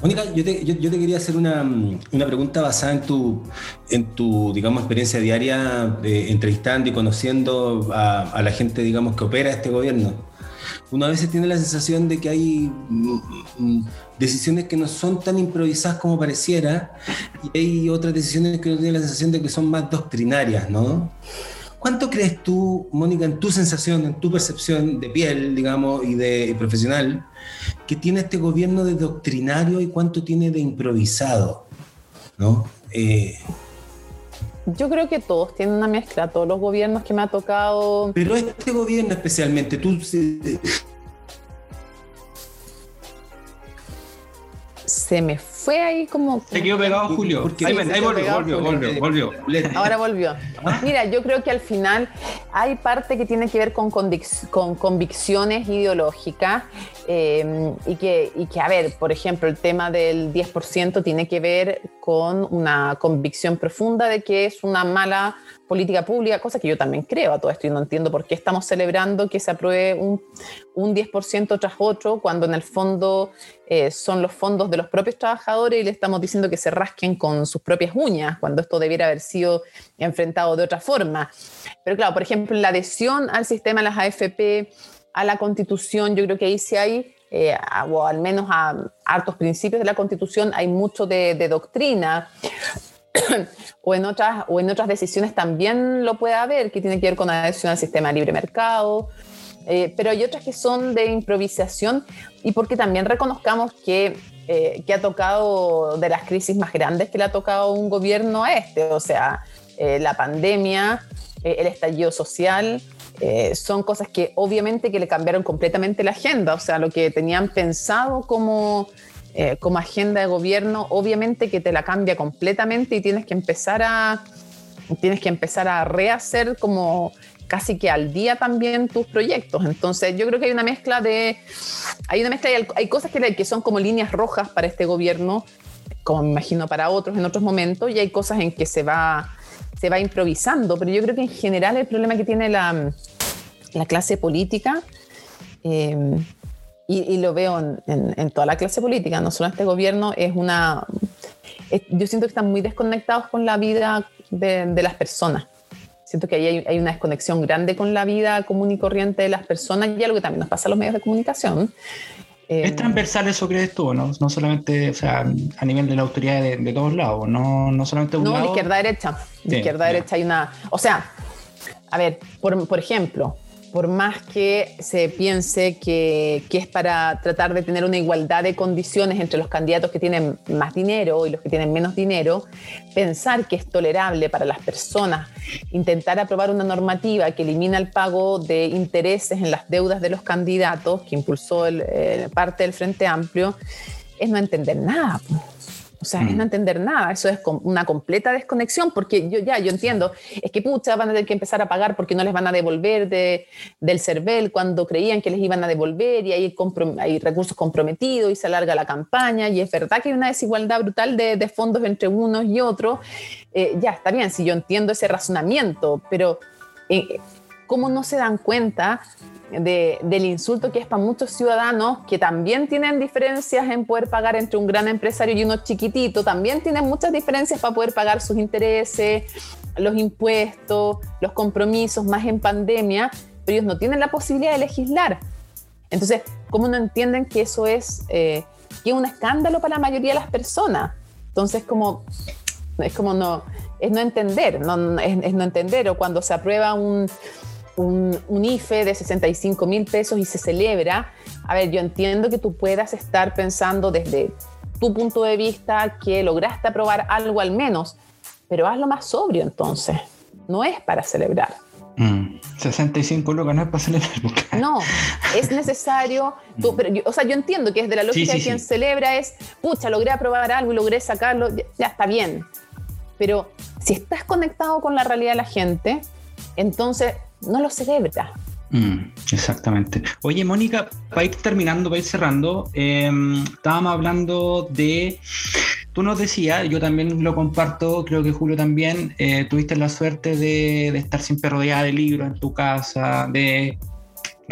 Mónica, yo te, quería hacer una, pregunta basada en tu, en tu, digamos, experiencia diaria entrevistando y conociendo a, a, la gente, digamos, que opera este gobierno uno a veces tiene la sensación de que hay mm, mm, decisiones que no son tan improvisadas como pareciera y hay otras decisiones que uno tiene la sensación de que son más doctrinarias, ¿no? ¿Cuánto crees tú, Mónica, en tu sensación, en tu percepción de piel, digamos, y de profesional, que tiene este gobierno de doctrinario y cuánto tiene de improvisado? ¿No? Eh, yo creo que todos tienen una mezcla, todos los gobiernos que me ha tocado. Pero este gobierno especialmente, tú se me fue ahí como... Se quedó pegado Julio. ahí, volvió, volvió, volvió, Ahora volvió. ¿Ah? Mira, yo creo que al final hay parte que tiene que ver con, con convicciones ideológicas eh, y, que, y que, a ver, por ejemplo, el tema del 10% tiene que ver con una convicción profunda de que es una mala política pública, cosa que yo también creo a todo esto y no entiendo por qué estamos celebrando que se apruebe un, un 10% tras otro cuando en el fondo eh, son los fondos de los propios trabajadores y le estamos diciendo que se rasquen con sus propias uñas cuando esto debiera haber sido enfrentado de otra forma. Pero claro, por ejemplo, la adhesión al sistema de las AFP, a la constitución, yo creo que ahí sí hay eh, o al menos a hartos principios de la Constitución, hay mucho de, de doctrina. o, en otras, o en otras decisiones también lo puede haber, que tiene que ver con adhesión al sistema de libre mercado, eh, pero hay otras que son de improvisación y porque también reconozcamos que, eh, que, ha tocado de las crisis más grandes que le ha tocado un gobierno a este, o sea, eh, la pandemia, el estallido social, son cosas que obviamente que le cambiaron completamente la agenda, o sea, lo que tenían pensado como eh, como agenda de gobierno, obviamente que te la cambia completamente y tienes que empezar a, tienes que empezar a rehacer como casi que al día también tus proyectos. Entonces yo creo que hay una mezcla de, hay una mezcla, hay, hay cosas que, que son como líneas rojas para este gobierno, como me imagino para otros en otros momentos, y hay cosas en que se va, se va improvisando, pero yo creo que en general el problema que tiene la, la clase política eh, y, lo veo en, toda la clase política, no solo en este gobierno, es una... yo siento que están muy desconectados con la vida de, las personas. Siento que ahí hay, una desconexión grande con la vida común y corriente de las personas y algo que también nos pasa a los medios de comunicación. ¿Es eh, transversal eso crees tú, no? No solamente o sea, a nivel de la autoridad de, todos lados, no, no solamente un no, lado. No, izquierda-derecha. De izquierda-derecha hay una... O sea, a ver, por, por ejemplo, por más que se piense que, es para tratar de tener una igualdad de condiciones entre los candidatos que tienen más dinero y los que tienen menos dinero, pensar que es tolerable para las personas intentar aprobar una normativa que elimina el pago de intereses en las deudas de los candidatos, que impulsó el, eh, parte del Frente Amplio, es no entender nada. O sea, es no mm. entender nada, eso es una completa desconexión, porque yo ya, yo entiendo, es que pucha, van a tener que empezar a pagar porque no les van a devolver de, del CERVEL cuando creían que les iban a devolver y hay, hay recursos comprometidos y se alarga la campaña y es verdad que hay una desigualdad brutal de, de fondos entre unos y otros. Eh, ya, está bien, si yo entiendo ese razonamiento, pero eh, ¿cómo no se dan cuenta del insulto que es para muchos ciudadanos que también tienen diferencias en poder pagar entre un gran empresario y uno chiquitito, también tienen muchas diferencias para poder pagar sus intereses, los impuestos, los compromisos, más en pandemia, pero ellos no tienen la posibilidad de legislar. Entonces, ¿cómo no entienden que eso es, eh, que es un escándalo para la mayoría de las personas? Entonces, como, es como no, es no entender, no, es, no entender, o cuando se aprueba un, un, un, IFE de 65 mil pesos y se celebra, a ver, yo entiendo que tú puedas estar pensando desde tu punto de vista que lograste aprobar algo al menos, pero hazlo más sobrio entonces, no es para celebrar. 65 mm, lucas no es para celebrar. No, es necesario. pero o sea, yo entiendo que es de la lógica de quien celebra es, pucha, logré aprobar algo y logré sacarlo, ya, está bien. Pero si estás conectado con la realidad de la gente, entonces no lo celebra. Mm, exactamente. Oye, Mónica, para ir terminando, para ir cerrando, em, estábamos hablando de tú nos decías, yo también lo comparto, creo que Julio también, eh, tuviste la suerte de, estar siempre rodeada de libros en tu casa, de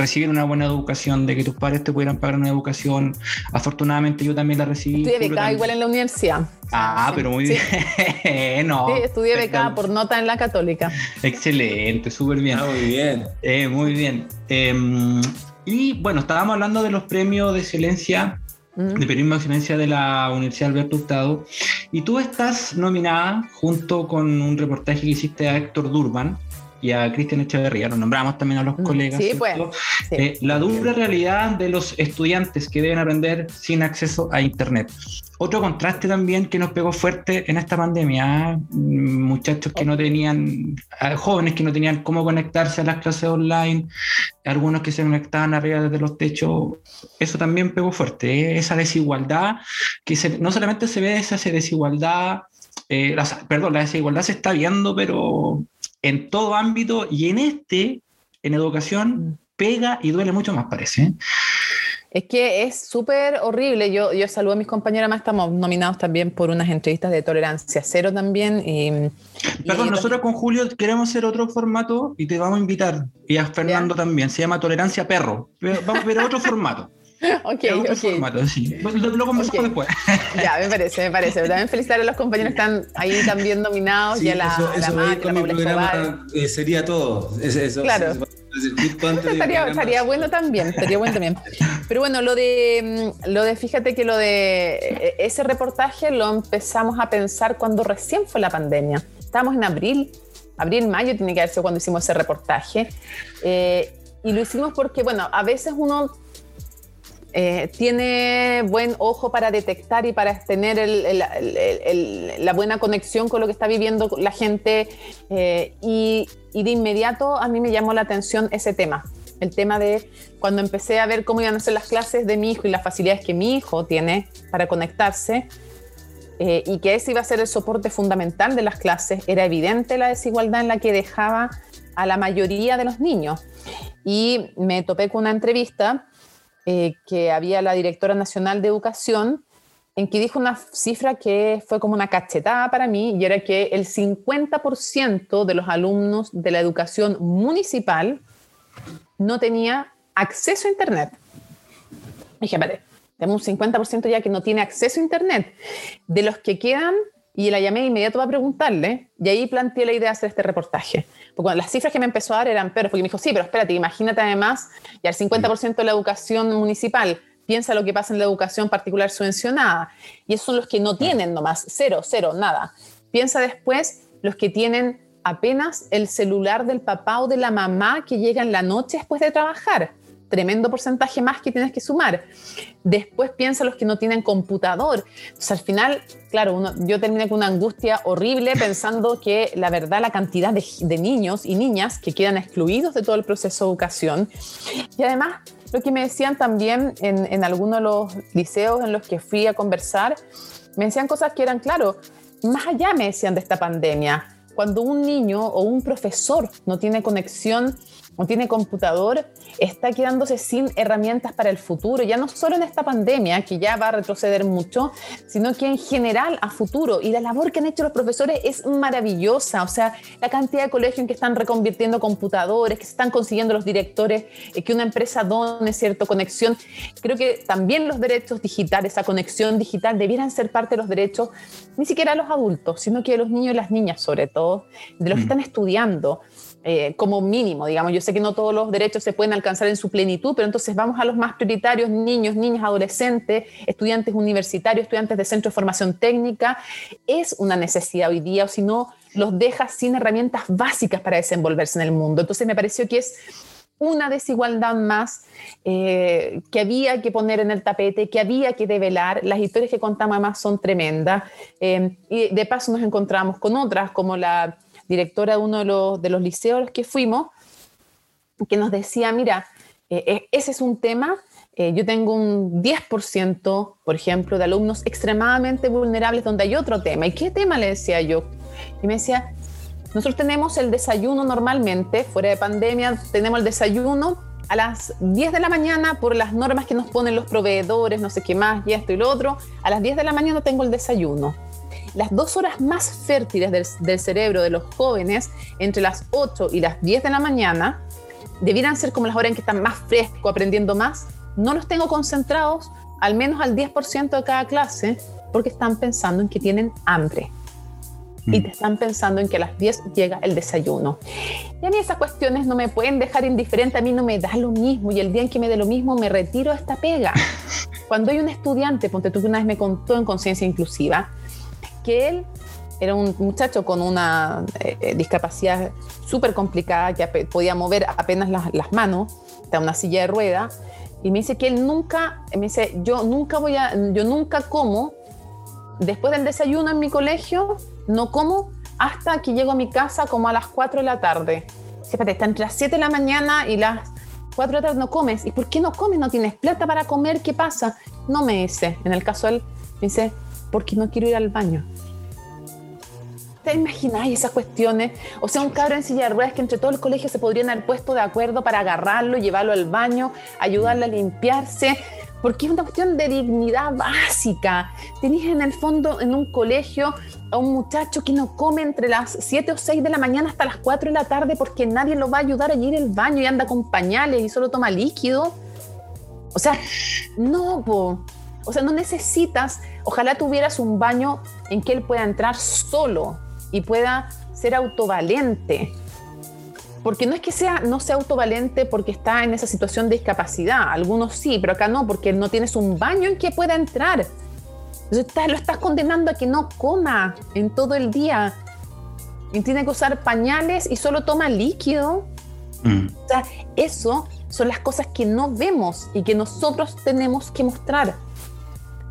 recibir una buena educación, de que tus padres te pudieran pagar una educación. Afortunadamente yo también la recibí. Estudié becada igual en la universidad. Ah, pero muy bien. sí, estudié becada por nota en la católica. Excelente, súper bien. Ah, muy bien. Eh, muy bien. Em, y bueno, estábamos hablando de los premios de excelencia de periodismo de excelencia de la Universidad Alberto Hurtado. Y tú estás nominada junto con un reportaje que hiciste a Héctor Durban, y a Cristian Echeverría, lo nombramos también a los mm, colegas. Sí, pues, eh, la dura realidad de los estudiantes que deben aprender sin acceso a Internet. Otro contraste también que nos pegó fuerte en esta pandemia, ¿ah? muchachos que no tenían, jóvenes que no tenían cómo conectarse a las clases online, algunos que se conectaban arriba desde los techos, eso también pegó fuerte, ¿eh? esa desigualdad, que no solamente se ve esa desigualdad, eh, perdón, la desigualdad se está viendo, pero en todo ámbito y en este, en educación, pega y duele mucho más, parece. Es que es súper horrible. Yo, yo saludo a mis compañeras más, estamos nominados también por unas entrevistas de tolerancia cero también. Y, Perdón, nosotros con Julio queremos hacer otro formato y te vamos a invitar, y a Fernando también, se llama Tolerancia Perro, vamos a ver otro formato. ok, ok. sí. Lo, conversamos después. Ya, me parece, me parece. También felicitar a los compañeros que están ahí también nominados y a la, eso, eso a la, mi programa, eh, sería todo. Eso, claro. estaría, estaría bueno también, estaría bueno también. Pero bueno, lo de, mm, lo de, fíjate que lo de e, ese reportaje lo empezamos a pensar cuando recién fue la pandemia. Estábamos en abril, abril, mayo tiene que haber sido cuando hicimos ese reportaje. Eh, y lo hicimos porque, bueno, a veces uno eh, tiene buen ojo para detectar y para tener la buena conexión con lo que está viviendo la gente. Eh, y, de inmediato a mí me llamó la atención ese tema. El tema de cuando empecé a ver cómo iban a ser las clases de mi hijo y las facilidades que mi hijo tiene para conectarse, eh, y que ese iba a ser el soporte fundamental de las clases, era evidente la desigualdad en la que dejaba a la mayoría de los niños. Y me topé con una entrevista eh, que había la directora nacional de educación, en que dijo una cifra que fue como una cachetada para mí, y era que el 50% de los alumnos de la educación municipal no tenía acceso a Internet. dije, vale, tenemos un 50% ya que no tiene acceso a Internet. De los que quedan, y la llamé inmediato para preguntarle, y ahí planteé la idea de hacer este reportaje. Porque las cifras que me empezó a dar eran peores, porque me dijo, sí, pero espérate, imagínate además, y al 50% de la educación municipal, piensa lo que pasa en la educación particular subvencionada, y esos son los que no tienen nomás, cero, cero, nada. Piensa después los que tienen apenas el celular del papá o de la mamá que llega en la noche después de trabajar tremendo porcentaje más que tienes que sumar. Después piensa los que no tienen computador. Entonces, al final, claro, yo terminé con una angustia horrible pensando que la verdad, la cantidad de, niños y niñas que quedan excluidos de todo el proceso de educación. Y además, lo que me decían también en, en algunos de los liceos en los que fui a conversar, me decían cosas que eran, claro, más allá me decían de esta pandemia. Cuando un niño o un profesor no tiene conexión o tiene computador está quedándose sin herramientas para el futuro, ya no solo en esta pandemia, que ya va a retroceder mucho, sino que en general a futuro. Y la labor que han hecho los profesores es maravillosa, o sea, la cantidad de colegios en que están reconvirtiendo computadores, que se están consiguiendo los directores, eh, que una empresa done, ¿cierto? Conexión. Creo que también los derechos digitales, esa conexión digital, debieran ser parte de los derechos, ni siquiera de los adultos, sino que de los niños y las niñas, sobre todo, de los que mm. están estudiando eh, como mínimo, digamos. Yo sé que no todos los derechos se pueden alcanzar en su plenitud, pero entonces vamos a los más prioritarios, niños, niñas, adolescentes, estudiantes universitarios, estudiantes de centro de formación técnica. Es una necesidad hoy día, o si no, los deja sin herramientas básicas para desenvolverse en el mundo. Entonces me pareció que es una desigualdad más eh, que había que poner en el tapete, que había que develar. Las historias que contamos además son tremendas. Eh, y de paso nos encontramos con otras, como la directora de uno de los, de los liceos que fuimos, que nos decía, mira, eh, eh, ese es un tema, eh, yo tengo un 10%, por ejemplo, de alumnos extremadamente vulnerables donde hay otro tema. ¿Y qué tema le decía yo? Y me decía, nosotros tenemos el desayuno normalmente, fuera de pandemia, tenemos el desayuno a las 10 de la mañana por las normas que nos ponen los proveedores, no sé qué más, y esto y lo otro. A las 10 de la mañana tengo el desayuno las dos horas más fértiles del, cerebro de los jóvenes, entre las 8 y las 10 de la mañana, debieran ser como las horas en que están más fresco, aprendiendo más. No los tengo concentrados al menos al 10% de cada clase porque están pensando en que tienen hambre. Y mm. te están pensando en que a las 10 llega el desayuno. Y a mí esas cuestiones no me pueden dejar indiferente, a mí no me da lo mismo. Y el día en que me dé lo mismo, me retiro de esta pega. Cuando hay un estudiante, ponte tú que una vez me contó en conciencia inclusiva, que él era un muchacho con una eh, eh, discapacidad súper complicada, que podía mover apenas las, las manos, está una silla de rueda, y me dice que él nunca, me dice, yo nunca voy a, yo nunca como, después del desayuno en mi colegio, no como hasta que llego a mi casa como a las 4 de la tarde. Fíjate, está entre las 7 de la mañana y las 4 de la tarde no comes. ¿Y por qué no comes? ¿No tienes plata para comer? ¿Qué pasa? No me dice. En el caso él, me dice, porque no quiero ir al baño. ¿Te imagináis esas cuestiones? O sea, un cabro en silla de ruedas que entre todo el colegio se podrían haber puesto de acuerdo para agarrarlo, llevarlo al baño, ayudarle a limpiarse, porque es una cuestión de dignidad básica. Tenéis en el fondo en un colegio a un muchacho que no come entre las 7 o 6 de la mañana hasta las 4 de la tarde porque nadie lo va a ayudar a ir al baño y anda con pañales y solo toma líquido. O sea, no, po. O sea, no necesitas, ojalá tuvieras un baño en que él pueda entrar solo y pueda ser autovalente. Porque no es que sea, no sea autovalente porque está en esa situación de discapacidad. Algunos sí, pero acá no, porque no tienes un baño en que pueda entrar. Entonces lo estás condenando a que no coma en todo el día. Y tiene que usar pañales y solo toma líquido. Mm. O sea, eso son las cosas que no vemos y que nosotros tenemos que mostrar.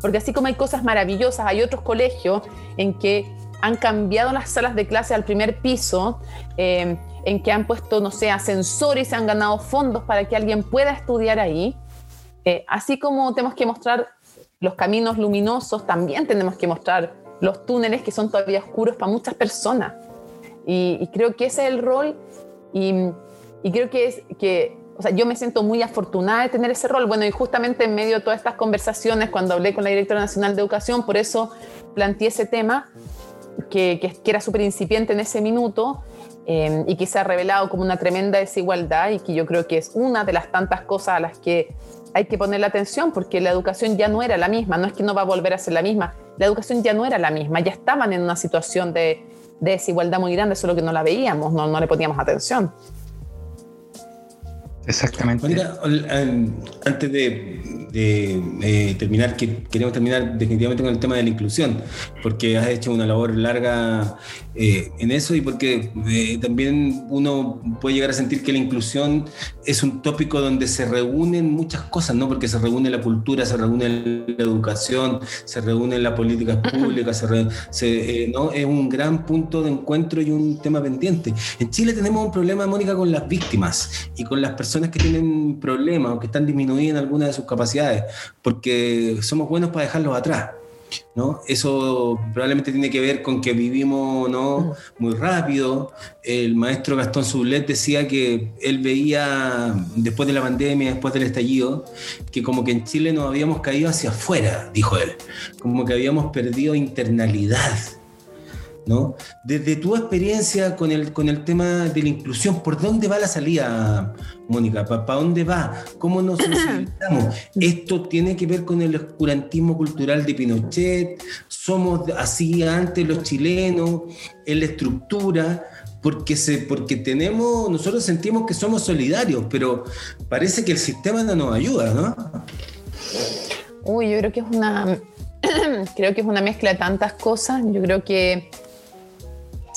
Porque así como hay cosas maravillosas, hay otros colegios en que han cambiado las salas de clase al primer piso, eh, en que han puesto, no sé, ascensores se han ganado fondos para que alguien pueda estudiar ahí. Eh, así como tenemos que mostrar los caminos luminosos, también tenemos que mostrar los túneles que son todavía oscuros para muchas personas. Y, creo que ese es el rol y creo que es que o sea, yo me siento muy afortunada de tener ese rol. Bueno, y justamente en medio de todas estas conversaciones, cuando hablé con la directora nacional de educación, por eso planteé ese tema, que, que, era súper incipiente en ese minuto eh, y que se ha revelado como una tremenda desigualdad y que yo creo que es una de las tantas cosas a las que hay que poner la atención porque la educación ya no era la misma, no es que no va a volver a ser la misma, la educación ya no era la misma, ya estaban en una situación de, de desigualdad muy grande, solo que no la veíamos, no, no le poníamos atención. Exactamente. antes de, eh, terminar, que queremos terminar definitivamente con el tema de la inclusión, porque has hecho una labor larga eh, en eso y porque eh, también uno puede llegar a sentir que la inclusión es un tópico donde se reúnen muchas cosas, ¿no? Porque se reúne la cultura, se reúne la educación, se reúnen las políticas públicas, se, ¿no? Es un gran punto de encuentro y un tema pendiente. En Chile tenemos un problema, Mónica, con las víctimas y con las personas que tienen problemas o que están disminuidas en alguna de sus capacidades, porque somos buenos para dejarlos atrás. ¿no? Eso probablemente tiene que ver con que vivimos ¿no? muy rápido. El maestro Gastón Sublet decía que él veía, después de la pandemia, después del estallido, que como que en Chile nos habíamos caído hacia afuera, dijo él, como que habíamos perdido internalidad. ¿No? Desde tu experiencia con el, con el tema de la inclusión, ¿por dónde va la salida, Mónica? ¿Para dónde va? ¿Cómo nos sensibilizamos? ¿Esto tiene que ver con el oscurantismo cultural de Pinochet? ¿Somos así antes los chilenos? ¿En la estructura? Porque, se, porque tenemos, nosotros sentimos que somos solidarios, pero parece que el sistema no nos ayuda, ¿no? Uy, yo creo que es una, creo que es una mezcla de tantas cosas. Yo creo que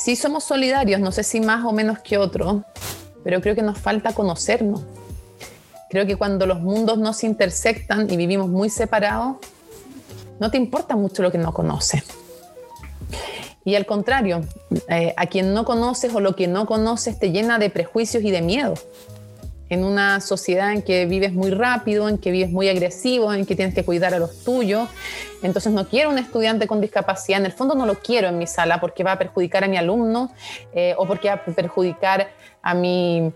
sí somos solidarios, no sé si más o menos que otros, pero creo que nos falta conocernos. Creo que cuando los mundos no se intersectan y vivimos muy separados, no te importa mucho lo que no conoces. Y al contrario, eh, a quien no conoces o lo que no conoces te llena de prejuicios y de miedo en una sociedad en que vives muy rápido, en que vives muy agresivo, en que tienes que cuidar a los tuyos. Entonces no quiero un estudiante con discapacidad, en el fondo no lo quiero en mi sala porque va a perjudicar a mi alumno eh, o porque va a perjudicar a mi,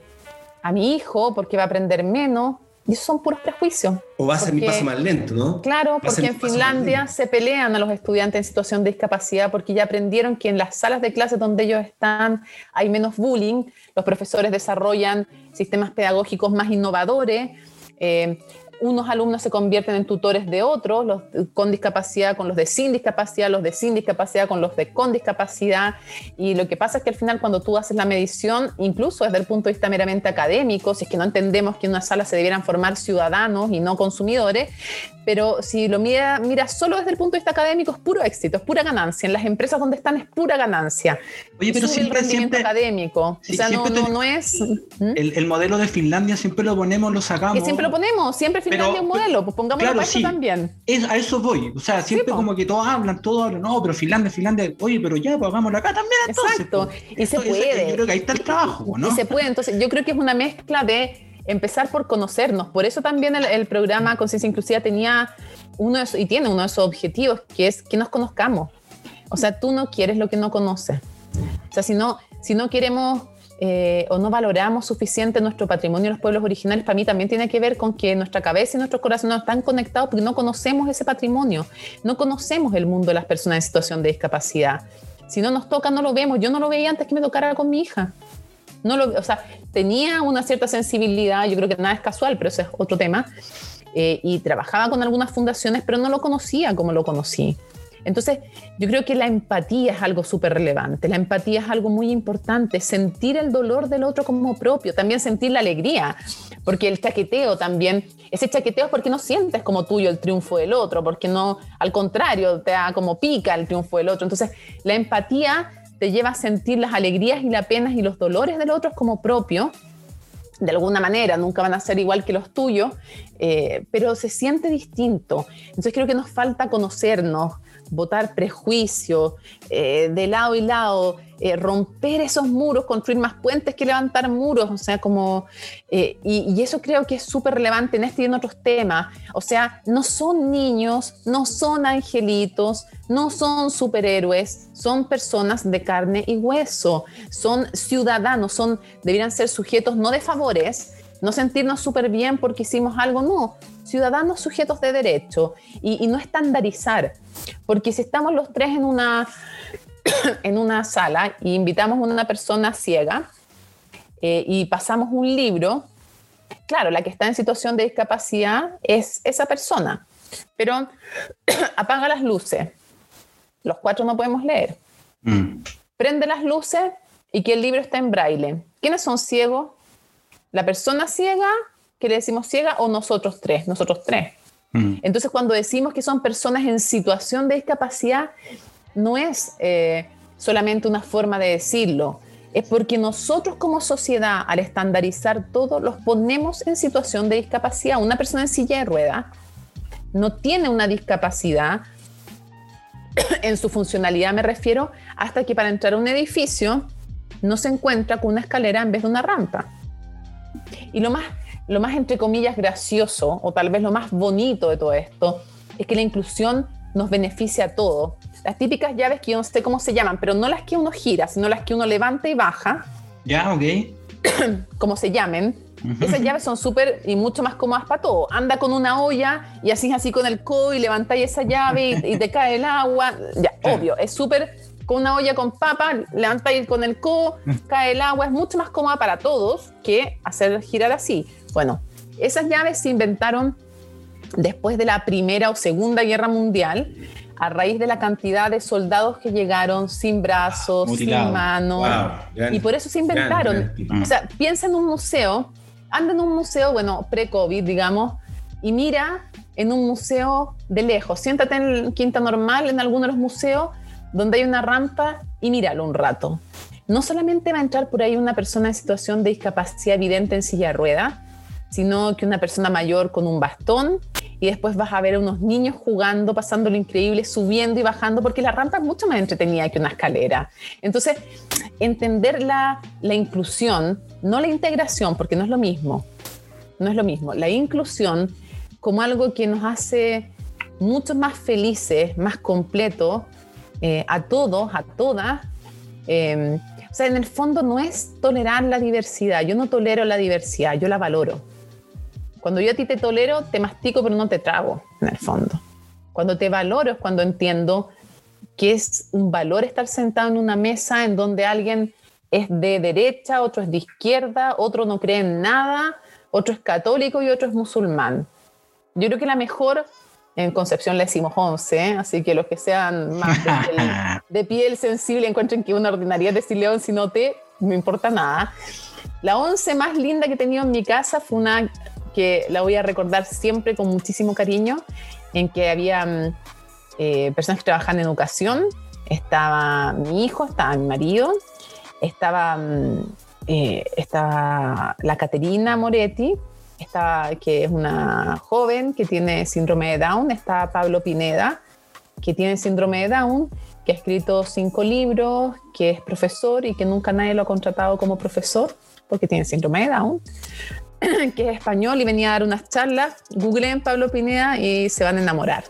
a mi hijo, porque va a aprender menos. Y esos son puros prejuicios. O va a ser mi paso más lento, ¿no? Claro, porque en Finlandia se pelean a los estudiantes en situación de discapacidad porque ya aprendieron que en las salas de clase donde ellos están hay menos bullying, los profesores desarrollan sistemas pedagógicos más innovadores. Eh, unos alumnos se convierten en tutores de otros, los con discapacidad con los de sin discapacidad, los de sin discapacidad con los de con discapacidad. Y lo que pasa es que al final cuando tú haces la medición, incluso desde el punto de vista meramente académico, si es que no entendemos que en una sala se debieran formar ciudadanos y no consumidores, pero si lo mira, mira solo desde el punto de vista académico es puro éxito, es pura ganancia. En las empresas donde están es pura ganancia. Oye, pero siempre, el siempre académico. o sea, no, no, es... El, el, modelo de Finlandia siempre lo ponemos, lo sacamos. Que siempre lo ponemos, siempre Es un modelo, pues pongámoslo claro, sí, también. Es, a eso voy, o sea, siempre como que todos hablan, todos hablan, no, pero Finlandia, Finlandia, oye, pero ya, pues hagámoslo acá también entonces. Exacto, y se puede. yo creo que ahí está el trabajo, ¿no? Y se puede, entonces yo creo que es una mezcla de empezar por conocernos, por eso también el, el programa Conciencia Inclusiva tenía uno de, y tiene uno de esos objetivos, que es que nos conozcamos. O sea, tú no quieres lo que no conoces. O sea, si no, si no queremos eh, o no valoramos suficiente nuestro patrimonio de los pueblos originales, para mí también tiene que ver con que nuestra cabeza y nuestro corazón no están conectados porque no conocemos ese patrimonio, no conocemos el mundo de las personas en situación de discapacidad. Si no nos toca, no lo vemos. Yo no lo veía antes que me tocara con mi hija. No lo, o sea, tenía una cierta sensibilidad, yo creo que nada es casual, pero ese es otro tema. Eh, y trabajaba con algunas fundaciones, pero no lo conocía como lo conocí. Entonces, yo creo que la empatía es algo súper relevante, la empatía es algo muy importante, sentir el dolor del otro como propio, también sentir la alegría, porque el chaqueteo también, ese chaqueteo es porque no sientes como tuyo el triunfo del otro, porque no, al contrario, te da como pica el triunfo del otro. Entonces, la empatía te lleva a sentir las alegrías y las penas y los dolores del otro como propio. De alguna manera, nunca van a ser igual que los tuyos, eh, pero se siente distinto. Entonces creo que nos falta conocernos, votar prejuicio eh, de lado y lado, eh, romper esos muros, construir más puentes que levantar muros, o sea, como, eh, y, eso creo que es súper relevante en este y en otros temas, o sea, no son niños, no son angelitos, no son superhéroes, son personas de carne y hueso, son ciudadanos, son, deberían ser sujetos no de favores, no sentirnos súper bien porque hicimos algo, no, ciudadanos sujetos de derecho. Y, no estandarizar, porque si estamos los tres en una, en una sala y invitamos a una persona ciega eh, y pasamos un libro, claro, la que está en situación de discapacidad es esa persona, pero apaga las luces, los cuatro no podemos leer, mm. prende las luces y que el libro está en braille. ¿Quiénes son ciegos? La persona ciega que le decimos ciega o nosotros tres, nosotros tres. Entonces, cuando decimos que son personas en situación de discapacidad, no es eh, solamente una forma de decirlo, es porque nosotros como sociedad, al estandarizar todo, los ponemos en situación de discapacidad. Una persona en silla de rueda no tiene una discapacidad en su funcionalidad, me refiero, hasta que para entrar a un edificio no se encuentra con una escalera en vez de una rampa. Y lo más lo más entre comillas gracioso o tal vez lo más bonito de todo esto es que la inclusión nos beneficia a todos. Las típicas llaves que yo no sé cómo se llaman, pero no las que uno gira, sino las que uno levanta y baja. Ya, ok. como se llamen. Esas llaves son súper y mucho más cómodas para todo. Anda con una olla y así así con el codo y levantáis esa llave y, te cae el agua. Ya, obvio, es súper con una olla con papa, levantáis con el codo, cae el agua. Es mucho más cómoda para todos que hacer girar así. Bueno, esas llaves se inventaron después de la Primera o Segunda Guerra Mundial a raíz de la cantidad de soldados que llegaron sin brazos, sin manos, y por eso se inventaron. o sea, piensa en un museo, anda en un museo, bueno, pre-COVID, digamos, y mira en un museo de lejos, siéntate en Quinta Normal, en alguno de los museos, donde hay una rampa, y míralo un rato. No solamente va a entrar por ahí una persona en situación de discapacidad evidente en silla de rueda, sino que una persona mayor con un bastón y después vas a ver a unos niños jugando, pasando lo increíble, subiendo y bajando, porque la rampa es mucho más entretenida que una escalera. Entonces, entender la, la inclusión, no la integración, porque no es lo mismo, no es lo mismo, la inclusión como algo que nos hace mucho más felices, más completos, eh, a todos, a todas. Eh, o sea, en el fondo no es tolerar la diversidad, yo no tolero la diversidad, yo la valoro. Cuando yo a ti te tolero, te mastico, pero no te trago, en el fondo. Cuando te valoro es cuando entiendo que es un valor estar sentado en una mesa en donde alguien es de derecha, otro es de izquierda, otro no cree en nada, otro es católico y otro es musulmán. Yo creo que la mejor, en Concepción le decimos 11, ¿eh? así que los que sean más de, piel, sensible encuentren que una ordinaria decirle 11 y no te, no importa nada. La 11 más linda que he tenido en mi casa fue una que la voy a recordar siempre con muchísimo cariño, en que había mm, eh, personas que trabajaban en educación, estaba mi hijo, estaba mi marido, estaba, mm, eh, estaba la Caterina Moretti, estaba, que es una joven que tiene síndrome de Down, está Pablo Pineda, que tiene síndrome de Down, que ha escrito cinco libros, que es profesor y que nunca nadie lo ha contratado como profesor porque tiene síndrome de Down. que es español y venía a dar unas charlas. Googleen Pablo Pineda y se van a enamorar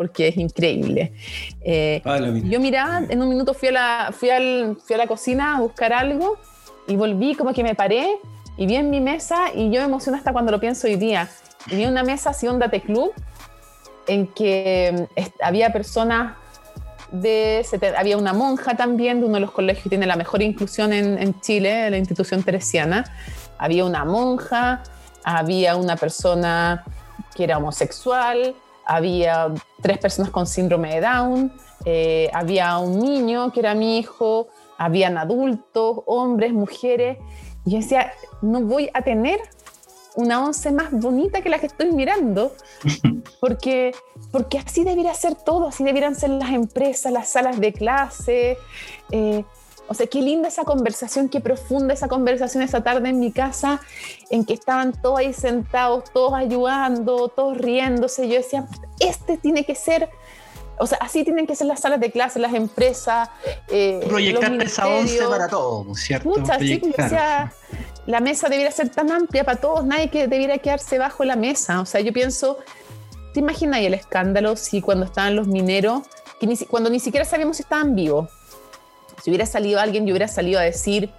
porque es increíble. Eh, yo miraba, en un minuto fui a, la, fui, al, fui a la cocina a buscar algo y volví como que me paré y vi en mi mesa y yo me emociono hasta cuando lo pienso hoy día. Y vi una mesa así, un date club, en que había personas de... Había una monja también de uno de los colegios que tiene la mejor inclusión en, en Chile, la institución teresiana había una monja, había una persona que era homosexual, había tres personas con síndrome de Down, eh, había un niño que era mi hijo, habían adultos, hombres, mujeres. Y yo decía, no voy a tener una once más bonita que la que estoy mirando, porque, porque así debiera ser todo, así debieran ser las empresas, las salas de clase. Eh, o sea, qué linda esa conversación, qué profunda esa conversación esa tarde en mi casa, en que estaban todos ahí sentados, todos ayudando, todos riéndose. Yo decía, este tiene que ser, o sea, así tienen que ser las salas de clase, las empresas. Eh, Proyectar esa once para todos, ¿cierto? Muchas, sí, o sea, la mesa debiera ser tan amplia para todos, nadie que debiera quedarse bajo la mesa. O sea, yo pienso, ¿te imaginas el escándalo si cuando estaban los mineros, que cuando ni siquiera sabíamos si estaban vivos? Si hubiera salido alguien, yo hubiera salido a decir,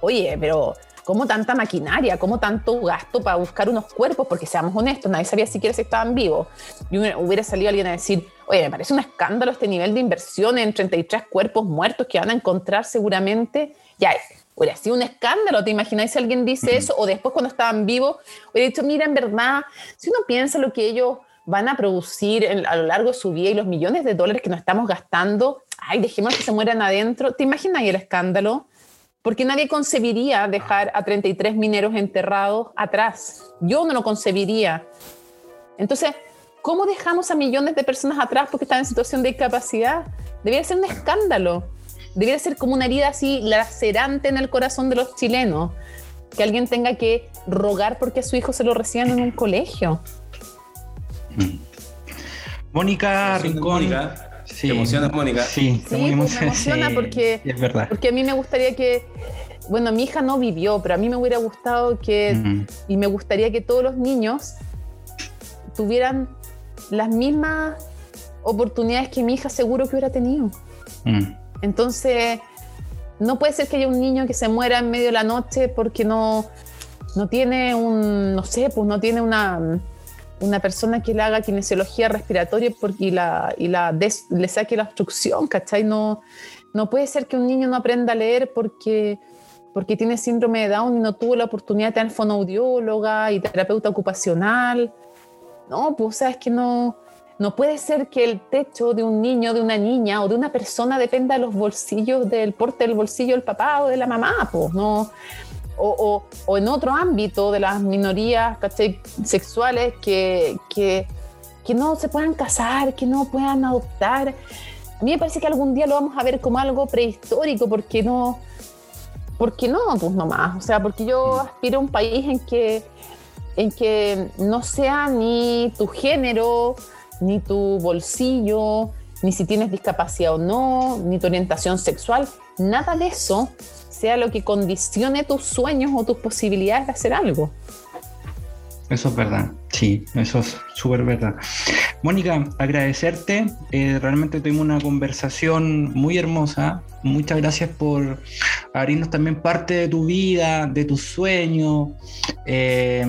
oye, pero ¿cómo tanta maquinaria? ¿Cómo tanto gasto para buscar unos cuerpos? Porque seamos honestos, nadie sabía siquiera si estaban vivos. Y hubiera salido alguien a decir, oye, me parece un escándalo este nivel de inversión en 33 cuerpos muertos que van a encontrar seguramente. Ya, hubiera sido un escándalo, ¿te imagináis si alguien dice eso? O después cuando estaban vivos, hubiera dicho, mira, en verdad, si uno piensa lo que ellos van a producir a lo largo de su vida y los millones de dólares que nos estamos gastando, ay, dejemos que se mueran adentro. ¿Te imaginas el escándalo? Porque nadie concebiría dejar a 33 mineros enterrados atrás. Yo no lo concebiría. Entonces, ¿cómo dejamos a millones de personas atrás porque están en situación de discapacidad? Debería ser un escándalo. Debería ser como una herida así lacerante en el corazón de los chilenos. Que alguien tenga que rogar porque a su hijo se lo reciban en un colegio. Mónica Rincón. Sí. ¿Te emociona, Mónica? Sí, sí muy pues me emociona porque, es verdad. porque a mí me gustaría que, bueno, mi hija no vivió, pero a mí me hubiera gustado que, y me gustaría que todos los niños tuvieran las mismas oportunidades que mi hija seguro que hubiera tenido. Mm. Entonces, no puede ser que haya un niño que se muera en medio de la noche porque no, no tiene un, no sé, pues no tiene una, una persona que le haga kinesiología respiratoria y, la, y la le saque la obstrucción, ¿cachai? No, no puede ser que un niño no aprenda a leer porque, porque tiene síndrome de Down y no tuvo la oportunidad de tener fonoaudióloga y terapeuta ocupacional. No, pues o sea, que no, no puede ser que el techo de un niño, de una niña o de una persona dependa de los bolsillos, del porte del bolsillo del papá o de la mamá, pues no. O, o, en otro ámbito de las minorías sexuales que, que, que, no se puedan casar, que no puedan adoptar. A mí me parece que algún día lo vamos a ver como algo prehistórico, porque no, porque no, pues nomás. O sea, porque yo aspiro a un país en que, en que no sea ni tu género, ni tu bolsillo, ni si tienes discapacidad o no, ni tu orientación sexual, nada de eso sea lo que condicione tus sueños o tus posibilidades de hacer algo. Eso es verdad, sí, eso es súper verdad. Mónica, agradecerte, eh, realmente tuvimos una conversación muy hermosa, muchas gracias por abrirnos también parte de tu vida, de tus sueños. Eh,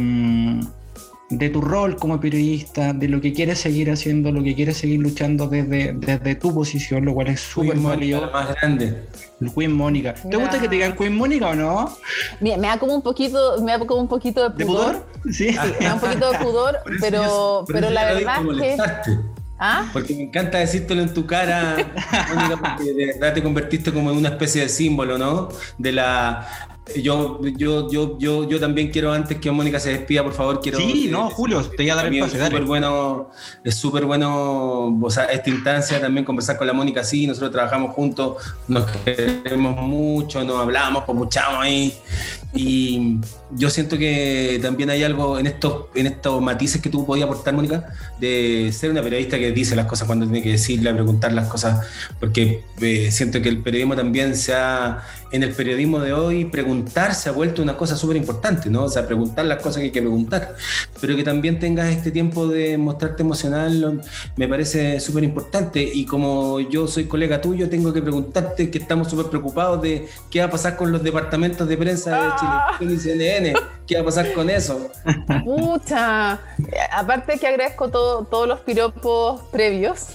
de tu rol como periodista, de lo que quieres seguir haciendo, lo que quieres seguir luchando desde, desde tu posición, lo cual es súper válido. más grande. Queen Mónica. ¿Te gusta que te digan Queen Mónica o no? me da como un poquito, me da como un poquito de pudor. Sí. Me da un poquito de pudor, pero, pero la verdad es que. ¿Ah? Porque me encanta decírtelo en tu cara, Mónica, porque de verdad te convertiste como en una especie de símbolo, ¿no? De la yo, yo, yo, yo, yo también quiero, antes que Mónica se despida, por favor, quiero. Sí, no, Julio, te voy a dar el pase. Es súper bueno, es súper bueno o sea, esta instancia también conversar con la Mónica. Sí, nosotros trabajamos juntos, nos queremos mucho, nos hablamos, escuchamos ahí. Y yo siento que también hay algo en estos, en estos matices que tú podías aportar, Mónica, de ser una periodista que dice las cosas cuando tiene que decirle, preguntar las cosas, porque eh, siento que el periodismo también se ha, en el periodismo de hoy, preguntar se ha vuelto una cosa súper importante, ¿no? O sea, preguntar las cosas que hay que preguntar, pero que también tengas este tiempo de mostrarte emocional, me parece súper importante. Y como yo soy colega tuyo, tengo que preguntarte que estamos súper preocupados de qué va a pasar con los departamentos de prensa de Chile y CNN. ¿Qué va a pasar con eso? Mucha. Aparte que agradezco todos los piropos previos.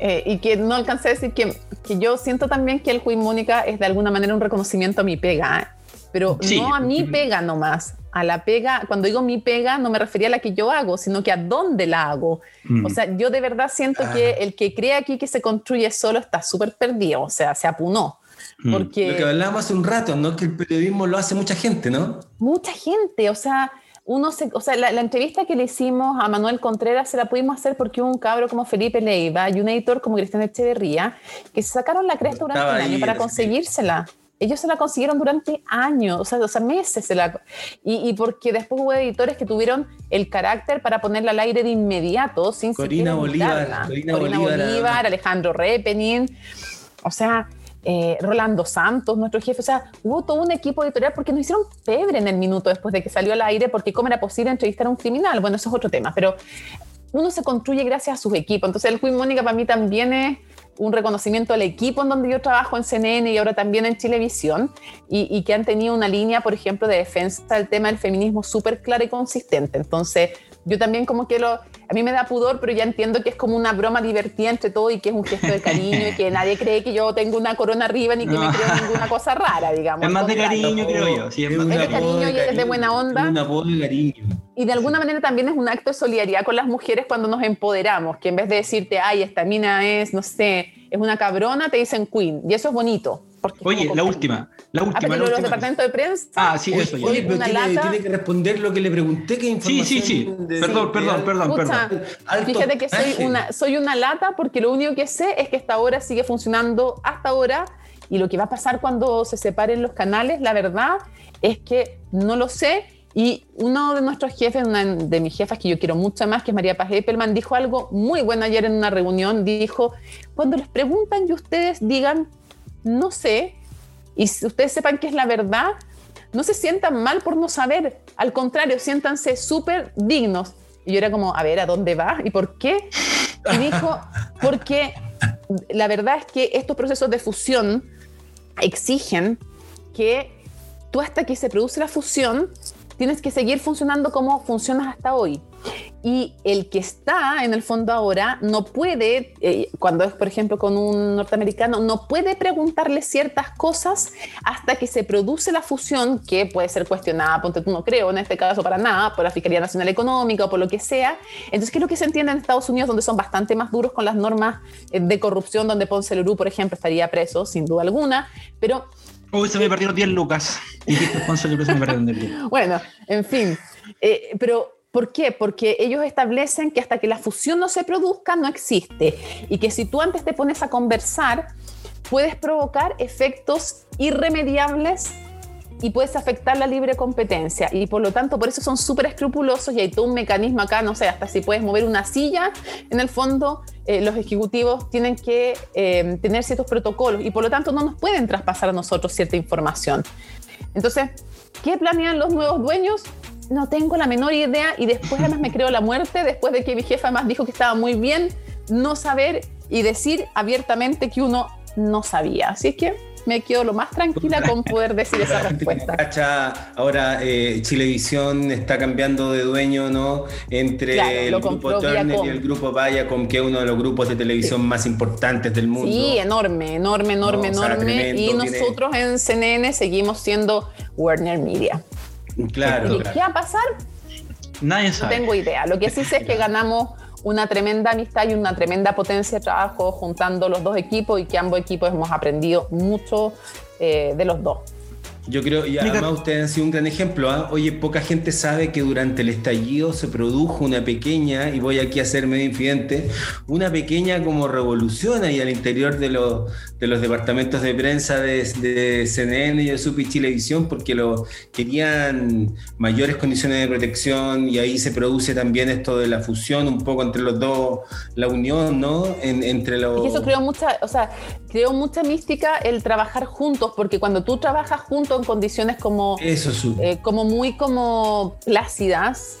Eh, y que no alcancé a decir que, que, yo siento también que el Queen Mónica es de alguna manera un reconocimiento a mi pega, ¿eh? pero no a mi pega nomás, a la pega, cuando digo mi pega no me refería a la que yo hago, sino que a dónde la hago. Mm. O sea, yo de verdad siento que ah. el que cree aquí que se construye solo está súper perdido, o sea, se apunó. Mm. Porque, Lo que hablábamos hace un rato, ¿no? Que el periodismo lo hace mucha gente, ¿no? Mucha gente, o sea, uno se, o sea, la, entrevista que le hicimos a Manuel Contreras se la pudimos hacer porque hubo un cabro como Felipe Leiva y un editor como Cristian Echeverría que se sacaron la cresta durante un año para conseguírsela. Ellos se la consiguieron durante años, o sea, o sea meses. Se la, y, y, porque después hubo editores que tuvieron el carácter para ponerla al aire de inmediato, sin Corina Bolívar, Corina, Bolívar, Alejandro Repenin. O sea, eh, Rolando Santos, nuestro jefe, o sea, hubo todo un equipo editorial porque nos hicieron febre en el minuto después de que salió al aire, porque cómo era posible entrevistar a un criminal, bueno, eso es otro tema, pero uno se construye gracias a sus equipos, entonces el Queen Mónica para mí también es un reconocimiento al equipo en donde yo trabajo en CNN y ahora también en Televisión, y, y que han tenido una línea, por ejemplo, de defensa del tema del feminismo súper clara y consistente. Entonces, yo también como que lo, a mí me da pudor, pero ya entiendo que es como una broma divertida entre todo y que es un gesto de cariño y que nadie cree que yo tengo una corona arriba ni que me creo ninguna cosa rara, digamos. Es más de cariño, creo yo. Sí, es, de cariño y es de buena onda. Es una voz de cariño. Y de alguna manera también es un acto de solidaridad con las mujeres cuando nos empoderamos, que en vez de decirte, ay, esta mina es, no sé, es una cabrona, te dicen queen. Y eso es bonito. Oye, la última. La última. Ah, los departamentos de prensa. Ah, sí, eso. Oye, pero tiene, que responder lo que le pregunté. ¿qué información sí, sí, sí. perdón, perdón, perdón, perdón. Fíjate que soy una, soy una lata porque lo único que sé es que esta hora sigue funcionando hasta ahora y lo que va a pasar cuando se separen los canales, la verdad es que no lo sé. Y uno de nuestros jefes, una de mis jefas que yo quiero mucho más, que es María Paz Eppelman, dijo algo muy bueno ayer en una reunión. Dijo, cuando les preguntan y ustedes digan, no sé, y si ustedes sepan que es la verdad, no se sientan mal por no saber, al contrario, siéntanse súper dignos. Y yo era como, a ver, ¿a dónde va? ¿Y por qué? Y dijo, porque la verdad es que estos procesos de fusión exigen que tú hasta que se produce la fusión tienes que seguir funcionando como funcionas hasta hoy. Y el que está en el fondo ahora no puede, eh, cuando es por ejemplo con un norteamericano, no puede preguntarle ciertas cosas hasta que se produce la fusión, que puede ser cuestionada, ponte tú no creo, en este caso para nada, por la Fiscalía Nacional Económica o por lo que sea. Entonces, ¿qué es lo que se entiende en Estados Unidos, donde son bastante más duros con las normas eh, de corrupción, donde Ponce Lerú, por ejemplo, estaría preso, sin duda alguna, pero Uy, se me perdieron 10 lucas. bueno, en fin. Eh, pero ¿Por qué? Porque ellos establecen que hasta que la fusión no se produzca no existe y que si tú antes te pones a conversar puedes provocar efectos irremediables y puedes afectar la libre competencia y por lo tanto por eso son súper escrupulosos y hay todo un mecanismo acá, no sé, hasta si puedes mover una silla, en el fondo eh, los ejecutivos tienen que eh, tener ciertos protocolos y por lo tanto no nos pueden traspasar a nosotros cierta información. Entonces, ¿qué planean los nuevos dueños? No tengo la menor idea y después además me creo la muerte después de que mi jefa más dijo que estaba muy bien no saber y decir abiertamente que uno no sabía. Así es que me quedo lo más tranquila con poder decir esa respuesta. ahora eh, Chilevisión está cambiando de dueño, ¿no? Entre el grupo Turner y el grupo Viacom, que es uno de los grupos de televisión más importantes del mundo. Sí, enorme, enorme, enorme, enorme. y nosotros en CNN seguimos siendo Warner Media. Claro. ¿Qué va a pasar? Nadie sabe. No tengo idea. Lo que sí sé es que ganamos una tremenda amistad y una tremenda potencia de trabajo juntando los dos equipos y que ambos equipos hemos aprendido mucho eh, de los dos. Yo creo, y además ustedes han sido un gran ejemplo. ¿ah? Oye, poca gente sabe que durante el estallido se produjo una pequeña, y voy aquí a ser medio infidente, una pequeña como revolución ahí al interior de, los de los departamentos de prensa de, CNN y de Supi Chilevisión, porque lo, querían mayores condiciones de protección y ahí se produce también esto de la fusión un poco entre los dos, la unión, ¿no? entre los... Y eso creó mucha, o sea, creó mucha mística el trabajar juntos, porque cuando tú trabajas juntos en condiciones como, eh, como muy como plácidas.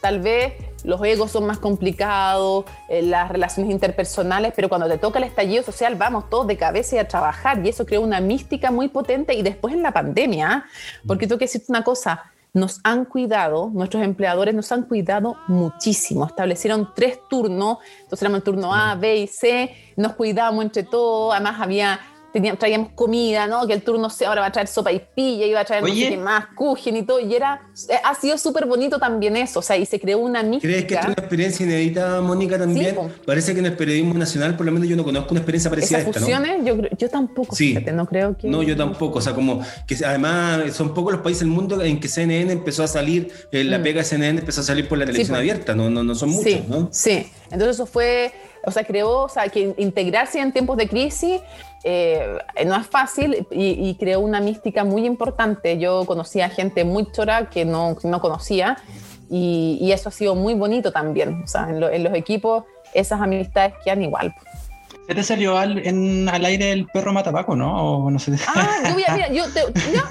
Tal vez los egos son más complicados, eh, las relaciones interpersonales, pero cuando te toca el estallido social, vamos todos de cabeza y a trabajar. Y eso creó una mística muy potente. Y después en la pandemia, porque tengo que decirte una cosa, nos han cuidado, nuestros empleadores nos han cuidado muchísimo. Establecieron tres turnos, entonces éramos el turno A, B y C, nos cuidábamos entre todos, además había traíamos comida, ¿no? Que el turno se ahora va a traer sopa y pilla, iba a traer más, cujen y todo, y era, eh, ha sido súper bonito también eso, o sea, y se creó una mística. ¿Crees que es una experiencia inédita, Mónica, también? Parece que en el periodismo nacional, por lo menos yo no conozco una experiencia parecida a esta, fusiones, yo, yo tampoco, sí. fíjate, no creo que... No, yo tampoco, o sea, como que además son pocos los países del mundo en que CNN empezó a salir, eh, la mm. pega de CNN empezó a salir por la televisión abierta, no, no, no son muchos, ¿no? Sí, entonces eso fue o sea, creó, o sea, que integrarse en tiempos de crisis eh, no es fácil y, creó una mística muy importante. Yo conocía gente muy chora que no, no conocía y, eso ha sido muy bonito también. O sea, en, los equipos esas amistades quedan igual. ¿Se te salió al, en, al aire el perro matapaco, no? O no sé. Ah, yo, mira, yo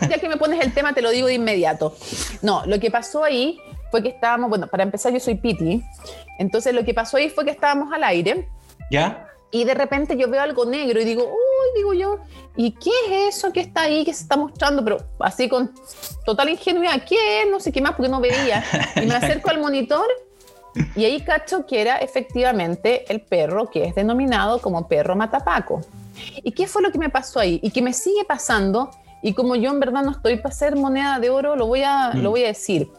ya que me pones el tema, te lo digo de inmediato. No, lo que pasó ahí fue que estábamos, bueno, para empezar yo soy Piti, entonces lo que pasó ahí fue que estábamos al aire. ¿Ya? Y de repente yo veo algo negro y digo, uy, digo yo, ¿y qué es eso que está ahí, que se está mostrando? Pero así con total ingenuidad, ¿qué es? No sé qué más, porque no veía. Y me acerco al monitor y ahí cacho que era efectivamente el perro que es denominado como perro matapaco. ¿Y qué fue lo que me pasó ahí? Y que me sigue pasando, y como yo en verdad no estoy para ser moneda de oro, lo voy a, lo mm. voy a decir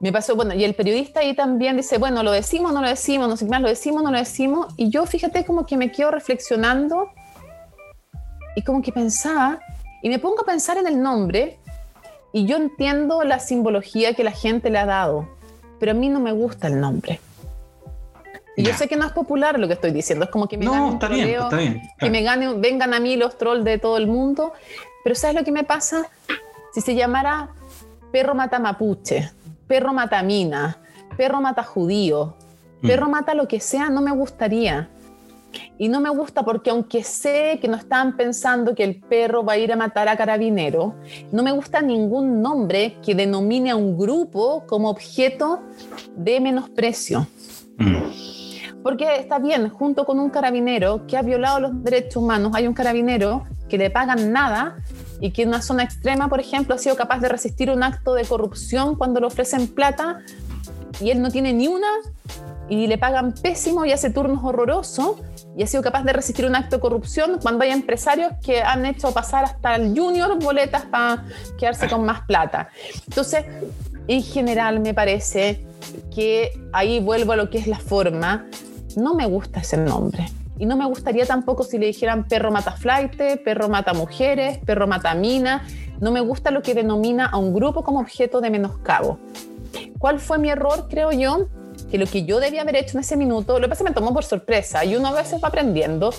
me pasó, bueno, y el periodista ahí también dice, bueno, lo decimos, no lo decimos, no sé qué más, lo decimos, no lo decimos. Y yo, fíjate, como que me quedo reflexionando y como que pensaba, y me pongo a pensar en el nombre, y yo entiendo la simbología que la gente le ha dado, pero a mí no me gusta el nombre. Y yo sé que no es popular lo que estoy diciendo, es como que me no, está bien, está bien, que me gane, vengan a mí los trolls de todo el mundo, pero ¿sabes lo que me pasa? Si se llamara perro mata mapuche, perro mata mina, perro mata judío, mm. perro mata lo que sea, no me gustaría. Y no me gusta porque aunque sé que no están pensando que el perro va a ir a matar a carabinero, no me gusta ningún nombre que denomine a un grupo como objeto de menosprecio. Mm. Porque está bien, junto con un carabinero que ha violado los derechos humanos, hay un carabinero que le pagan nada y que en una zona extrema, por ejemplo, ha sido capaz de resistir un acto de corrupción cuando le ofrecen plata y él no tiene ni una y le pagan pésimo y hace turnos horrorosos y ha sido capaz de resistir un acto de corrupción cuando hay empresarios que han hecho pasar hasta el junior boletas para quedarse con más plata. Entonces, en general me parece que ahí vuelvo a lo que es la forma. No me gusta ese nombre. Y no me gustaría tampoco si le dijeran perro mata flight, perro mata mujeres, perro mata mina. No me gusta lo que denomina a un grupo como objeto de menoscabo. ¿Cuál fue mi error, creo yo? Que lo que yo debía haber hecho en ese minuto, lo que pasa que me tomó por sorpresa y uno a veces va aprendiendo.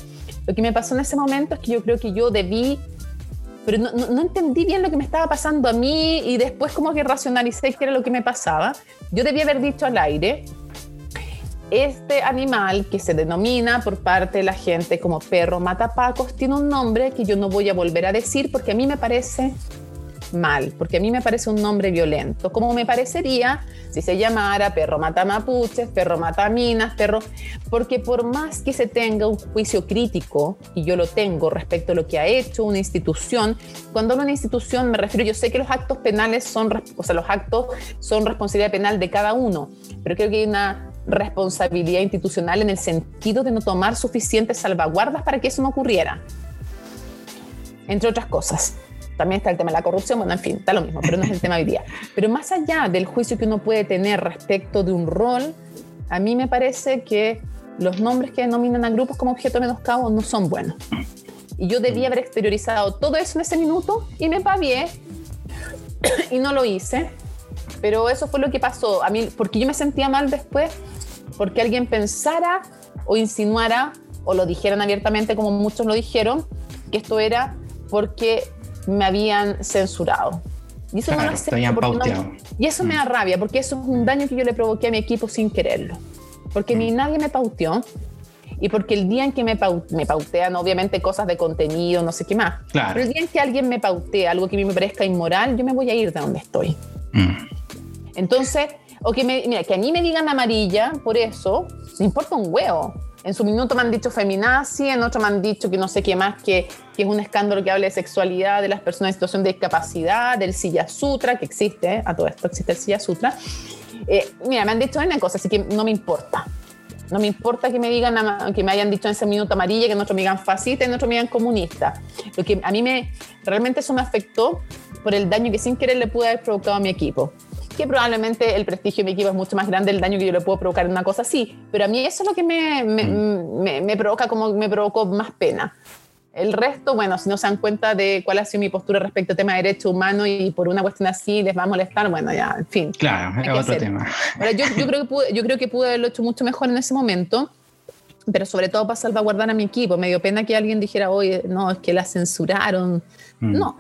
Lo que me pasó en ese momento es que yo creo que yo debí pero no, no, entendí bien lo que me estaba pasando a mí y después como que racionalicé qué era lo que me pasaba. Yo debía haber dicho al aire, este animal que se denomina por parte de la gente como perro matapacos tiene un nombre que yo no voy a volver a decir porque a mí me parece mal, porque a mí me parece un nombre violento, como me parecería si se llamara perro mata mapuches, perro mata minas, perro, porque por más que se tenga un juicio crítico, y yo lo tengo respecto a lo que ha hecho una institución, cuando hablo de una institución me refiero, yo sé que los actos penales son, o sea, los actos son responsabilidad penal de cada uno, pero creo que hay una responsabilidad institucional en el sentido de no tomar suficientes salvaguardas para que eso no ocurriera, entre otras cosas. También está el tema de la corrupción, bueno, en fin, está lo mismo, pero no es el tema hoy día. Pero más allá del juicio que uno puede tener respecto de un rol, a mí me parece que los nombres que denominan a grupos como objeto menoscabo no son buenos. Y yo debía haber exteriorizado todo eso en ese minuto y me pagué y no lo hice. Pero eso fue lo que pasó a mí, porque yo me sentía mal después, porque alguien pensara o insinuara o lo dijeran abiertamente como muchos lo dijeron, que esto era porque me habían censurado. Y eso no lo y eso me da mm. rabia, porque eso es un daño que yo le provoqué a mi equipo sin quererlo. Porque ni mm. nadie me pauteó, y porque el día en que me, me, pautean, obviamente cosas de contenido, no sé qué más, claro. pero el día en que alguien me pautea algo que a mí me parezca inmoral, yo me voy a ir de donde estoy. Mm. Entonces, o que, me, mira, que a mí me digan amarilla por eso, me importa un huevo. En su minuto me han dicho feminazi, en otro me han dicho que no sé qué más, que, que es un escándalo que hable de sexualidad de las personas en situación de discapacidad, del Silla Sutra, que existe, a todo esto existe el Silla Sutra. Eh, mira, me han dicho una cosa, así que no me importa. No me importa que me digan, que me hayan dicho en ese minuto amarilla, que en otro me digan fascista, en otro me digan comunista. Lo que a mí me, realmente eso me afectó por el daño que sin querer le pude haber provocado a mi equipo que probablemente el prestigio de mi equipo es mucho más grande, el daño que yo le puedo provocar en una cosa así, pero a mí eso es lo que me, me, mm. me, provoca como me provocó más pena. El resto, bueno, si no se dan cuenta de cuál ha sido mi postura respecto al tema de derechos humanos y por una cuestión así les va a molestar, bueno, ya, en fin. Claro, es otro tema. yo, yo, creo que pude, yo creo que pude haberlo hecho mucho mejor en ese momento, pero sobre todo para salvaguardar a mi equipo. Me dio pena que alguien dijera, oye, no, es que la censuraron. Mm. No,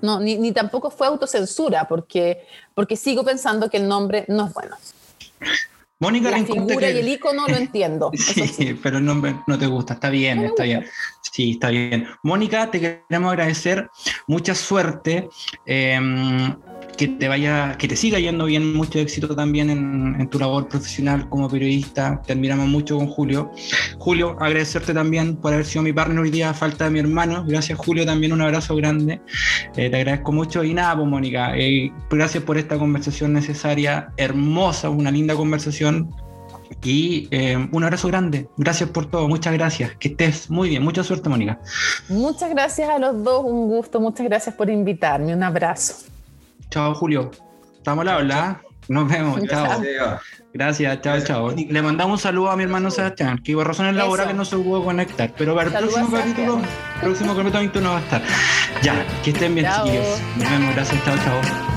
no, ni, ni, tampoco fue autocensura, porque, porque sigo pensando que el nombre no es bueno. Mónica, la figura y el icono lo entiendo. Sí, pero el nombre no te gusta, está bien, está bien. Sí, está bien. Mónica, te queremos agradecer, mucha suerte. Em, que te vaya, que te siga yendo bien, mucho éxito también en, tu labor profesional como periodista. Te admiramos mucho con Julio. Julio, agradecerte también por haber sido mi partner hoy día a falta de mi hermano. Gracias, Julio, también un abrazo grande. Eh, te agradezco mucho. Y nada, pues, Mónica, eh, gracias por esta conversación necesaria, hermosa, una linda conversación. Y eh, un abrazo grande. Gracias por todo. Muchas gracias. Que estés muy bien. Mucha suerte, Mónica. Muchas gracias a los dos. Un gusto. Muchas gracias por invitarme. Un abrazo. Chao, Julio. Estamos a habla. Nos vemos. Chao. Gracias, chao, chao. Le mandamos un saludo a mi hermano Sebastián, que por razones laborales no se pudo conectar, pero para el próximo capítulo, próximo capítulo no va a estar. Ya, que estén bien, chiquillos. Nos vemos, gracias, chao, chao.